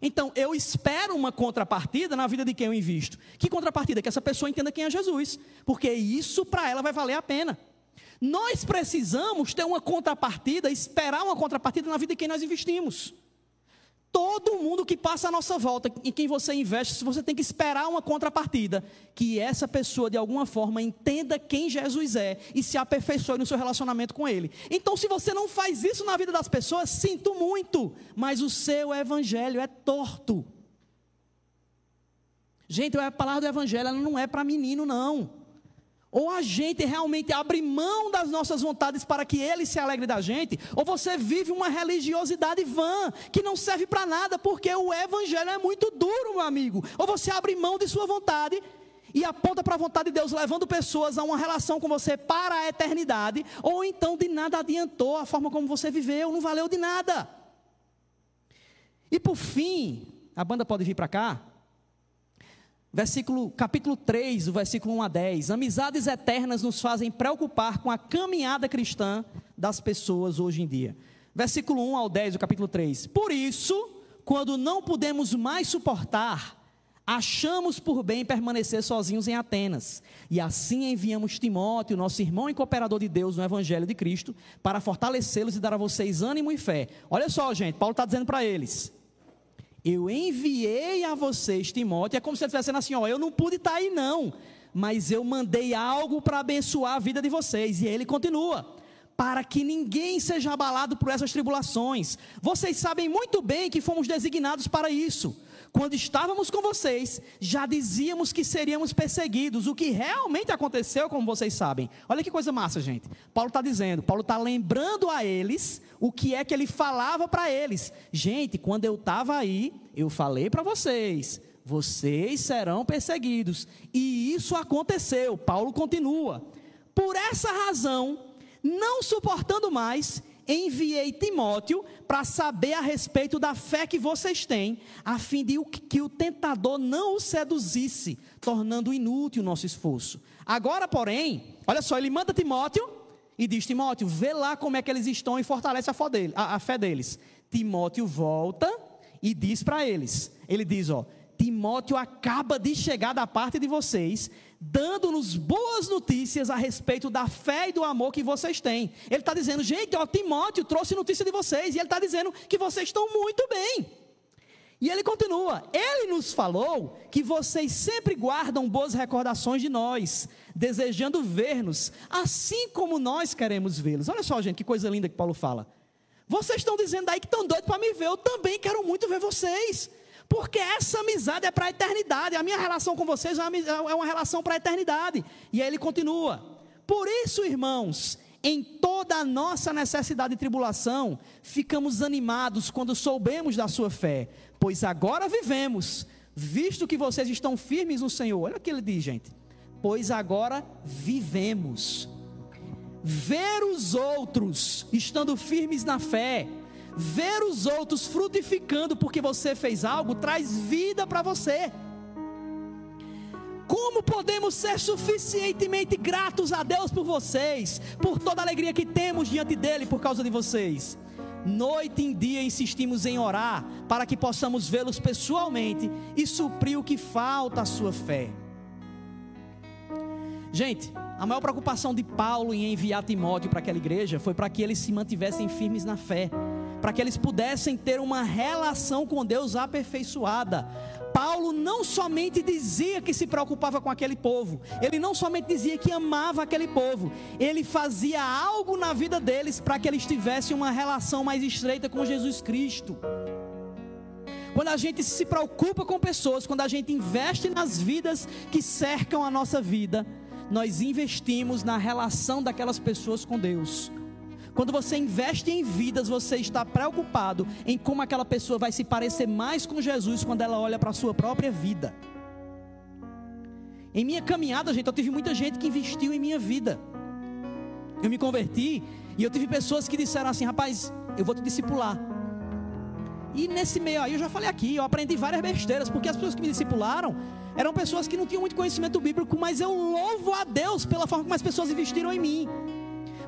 Então, eu espero uma contrapartida na vida de quem eu invisto. Que contrapartida? Que essa pessoa entenda quem é Jesus. Porque isso para ela vai valer a pena. Nós precisamos ter uma contrapartida, esperar uma contrapartida na vida de quem nós investimos. Todo mundo que passa à nossa volta, em quem você investe, você tem que esperar uma contrapartida, que essa pessoa de alguma forma entenda quem Jesus é e se aperfeiçoe no seu relacionamento com Ele. Então, se você não faz isso na vida das pessoas, sinto muito, mas o seu evangelho é torto. Gente, a palavra do evangelho não é para menino, não. Ou a gente realmente abre mão das nossas vontades para que ele se alegre da gente, ou você vive uma religiosidade vã, que não serve para nada, porque o evangelho é muito duro, meu amigo. Ou você abre mão de sua vontade e aponta para a vontade de Deus, levando pessoas a uma relação com você para a eternidade, ou então de nada adiantou a forma como você viveu, não valeu de nada. E por fim, a banda pode vir para cá? Versículo, capítulo 3, o versículo 1 a 10. Amizades eternas nos fazem preocupar com a caminhada cristã das pessoas hoje em dia. Versículo 1 ao 10 do capítulo 3. Por isso, quando não podemos mais suportar, achamos por bem permanecer sozinhos em Atenas. E assim enviamos Timóteo, nosso irmão e cooperador de Deus no Evangelho de Cristo, para fortalecê-los e dar a vocês ânimo e fé. Olha só, gente, Paulo está dizendo para eles: eu enviei a vocês Timóteo, é como se ele estivesse assim: ó, eu não pude estar aí não, mas eu mandei algo para abençoar a vida de vocês. E ele continua: para que ninguém seja abalado por essas tribulações. Vocês sabem muito bem que fomos designados para isso. Quando estávamos com vocês, já dizíamos que seríamos perseguidos, o que realmente aconteceu, como vocês sabem. Olha que coisa massa, gente. Paulo está dizendo, Paulo está lembrando a eles o que é que ele falava para eles. Gente, quando eu estava aí, eu falei para vocês, vocês serão perseguidos. E isso aconteceu. Paulo continua. Por essa razão, não suportando mais, enviei Timóteo para saber a respeito da fé que vocês têm, a fim de que o tentador não o seduzisse, tornando inútil o nosso esforço. Agora, porém, olha só, ele manda Timóteo e diz: Timóteo, vê lá como é que eles estão e fortalece a fé, deles. Timóteo volta e diz para eles: ele diz, ó. Timóteo acaba de chegar da parte de vocês, dando-nos boas notícias a respeito da fé e do amor que vocês têm. Ele está dizendo, gente, ó, Timóteo trouxe notícia de vocês, e ele está dizendo que vocês estão muito bem. E ele continua: Ele nos falou que vocês sempre guardam boas recordações de nós, desejando ver-nos, assim como nós queremos vê-los. Olha só, gente, que coisa linda que Paulo fala. Vocês estão dizendo aí que estão doidos para me ver, eu também quero muito ver vocês. Porque essa amizade é para a eternidade. A minha relação com vocês é uma é relação para a eternidade. E aí ele continua: Por isso, irmãos, em toda a nossa necessidade e tribulação, ficamos animados quando soubemos da sua fé, pois agora vivemos, visto que vocês estão firmes no Senhor. Olha o que ele diz, gente. Pois agora vivemos. Ver os outros estando firmes na fé, ver os outros frutificando porque você fez algo, traz vida para você. Como podemos ser suficientemente gratos a Deus por vocês, por toda a alegria que temos diante dele por causa de vocês? Noite e dia insistimos em orar para que possamos vê-los pessoalmente e suprir o que falta à sua fé. Gente, a maior preocupação de Paulo em enviar Timóteo para aquela igreja foi para que eles se mantivessem firmes na fé, para que eles pudessem ter uma relação com Deus aperfeiçoada. Paulo não somente dizia que se preocupava com aquele povo, ele não somente dizia que amava aquele povo, ele fazia algo na vida deles para que eles tivessem uma relação mais estreita com Jesus Cristo. Quando a gente se preocupa com pessoas, quando a gente investe nas vidas que cercam a nossa vida, nós investimos na relação daquelas pessoas com Deus. Quando você investe em vidas, você está preocupado em como aquela pessoa vai se parecer mais com Jesus quando ela olha para a sua própria vida. Em minha caminhada, gente, eu tive muita gente que investiu em minha vida. Eu me converti e eu tive pessoas que disseram assim: rapaz, eu vou te discipular. E nesse meio aí, eu já falei aqui, eu aprendi várias besteiras, porque as pessoas que me discipularam eram pessoas que não tinham muito conhecimento bíblico, mas eu louvo a Deus pela forma como as pessoas investiram em mim.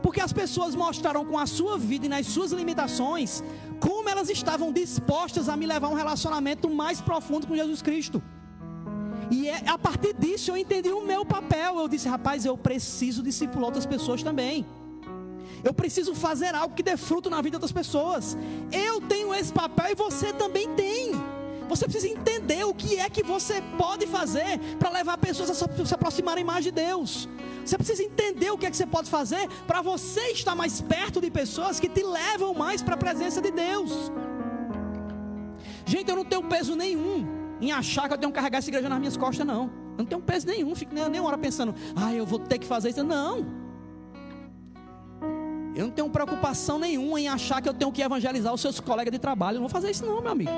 Porque as pessoas mostraram com a sua vida e nas suas limitações como elas estavam dispostas a me levar a um relacionamento mais profundo com Jesus Cristo. E é, a partir disso eu entendi o meu papel. Eu disse, rapaz, eu preciso discipular outras pessoas também. Eu preciso fazer algo que dê fruto na vida das pessoas. Eu tenho esse papel e você também tem. Você precisa entender o que é que você pode fazer para levar pessoas a se aproximarem mais de Deus. Você precisa entender o que é que você pode fazer para você estar mais perto de pessoas que te levam mais para a presença de Deus. Gente, eu não tenho peso nenhum em achar que eu tenho que carregar essa igreja nas minhas costas, não. Eu não tenho peso nenhum, fico nem hora pensando, ah, eu vou ter que fazer isso. Não. Eu não tenho preocupação nenhuma em achar que eu tenho que evangelizar os seus colegas de trabalho. Eu não vou fazer isso, não, meu amigo.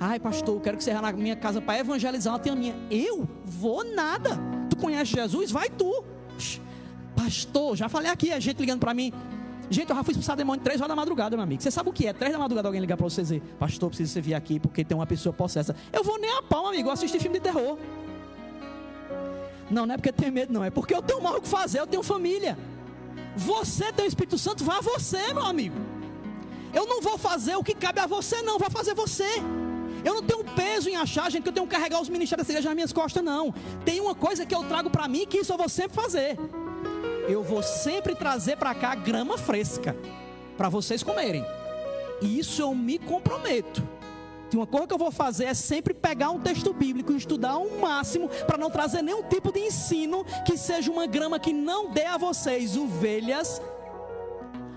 Ai, pastor, eu quero que você vá na minha casa para evangelizar uma tia minha. Eu vou nada. Tu conhece Jesus? Vai tu. Pastor, já falei aqui, a gente ligando para mim. Gente, eu já fui expulsar demônio três horas da madrugada, meu amigo. Você sabe o que é? Três da madrugada alguém ligar para você dizer, pastor, preciso você vir aqui porque tem uma pessoa possessa. Eu vou nem a pau, meu amigo. Eu assisti filme de terror. Não, não é porque tem medo, não. É porque eu tenho mal o que fazer, eu tenho família. Você tem o Espírito Santo, vá você, meu amigo. Eu não vou fazer o que cabe a você, não. Vou fazer você. Eu não tenho peso em achar, gente, que eu tenho que carregar os ministérios dessa igreja nas minhas costas, não. Tem uma coisa que eu trago para mim que isso eu vou sempre fazer. Eu vou sempre trazer para cá grama fresca para vocês comerem. E isso eu me comprometo. Tem uma coisa que eu vou fazer é sempre pegar um texto bíblico e estudar ao máximo para não trazer nenhum tipo de ensino que seja uma grama que não dê a vocês, ovelhas,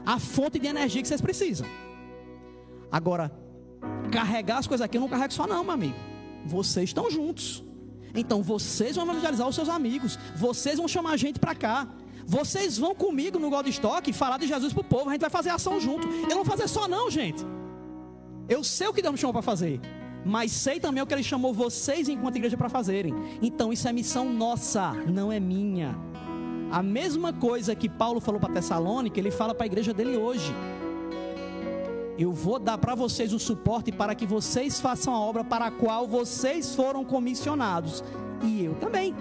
a fonte de energia que vocês precisam. Agora, carregar as coisas aqui, eu não carrego só, não, meu amigo. Vocês estão juntos. Então vocês vão evangelizar os seus amigos. Vocês vão chamar a gente para cá. Vocês vão comigo no Godstock falar de Jesus para o povo. A gente vai fazer ação junto. Eu não vou fazer só, não, gente. Eu sei o que Deus me chamou para fazer. Mas sei também o que Ele chamou vocês enquanto igreja para fazerem. Então isso é missão nossa, não é minha. A mesma coisa que Paulo falou para Tessalônica, ele fala para a igreja dele hoje eu vou dar para vocês o suporte para que vocês façam a obra para a qual vocês foram comissionados. E eu também.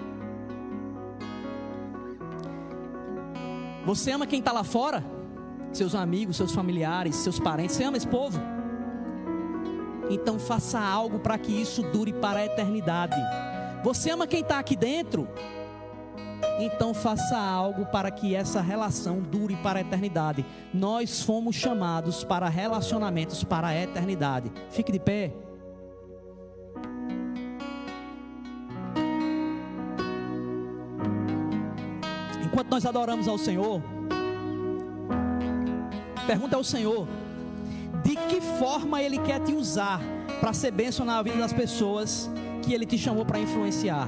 Você ama quem está lá fora? Seus amigos, seus familiares, seus parentes. Você ama esse povo? Então faça algo para que isso dure para a eternidade. Você ama quem está aqui dentro? Então faça algo para que essa relação dure para a eternidade. Nós fomos chamados para relacionamentos para a eternidade. Fique de pé. Enquanto nós adoramos ao Senhor, pergunta ao Senhor: de que forma Ele quer te usar para ser bênção na vida das pessoas que Ele te chamou para influenciar.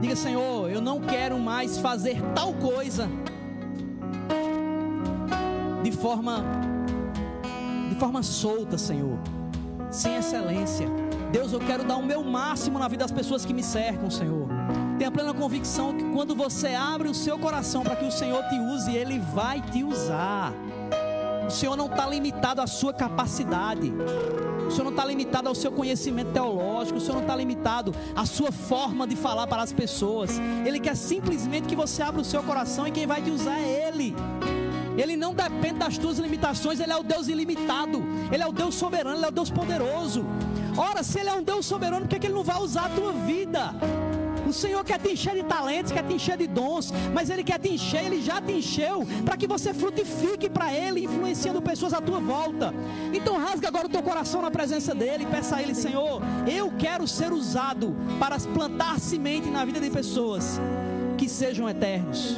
Diga, Senhor, eu não quero mais fazer tal coisa de forma de forma solta, Senhor, sem excelência. Deus, eu quero dar o meu máximo na vida das pessoas que me cercam, Senhor. Tenha plena convicção que quando você abre o seu coração para que o Senhor te use, Ele vai te usar. O Senhor não está limitado à sua capacidade. O Senhor não está limitado ao seu conhecimento teológico. O Senhor não está limitado à sua forma de falar para as pessoas. Ele quer simplesmente que você abra o seu coração e quem vai te usar é Ele. Ele não depende das tuas limitações, Ele é o Deus ilimitado, Ele é o Deus soberano, Ele é o Deus poderoso. Ora, se Ele é um Deus soberano, por que, é que Ele não vai usar a tua vida? O Senhor quer te encher de talentos, quer te encher de dons, mas Ele quer te encher, Ele já te encheu, para que você frutifique para Ele, influenciando pessoas à tua volta. Então rasga agora o teu coração na presença dEle peça a Ele, Senhor, eu quero ser usado para plantar semente na vida de pessoas que sejam eternos.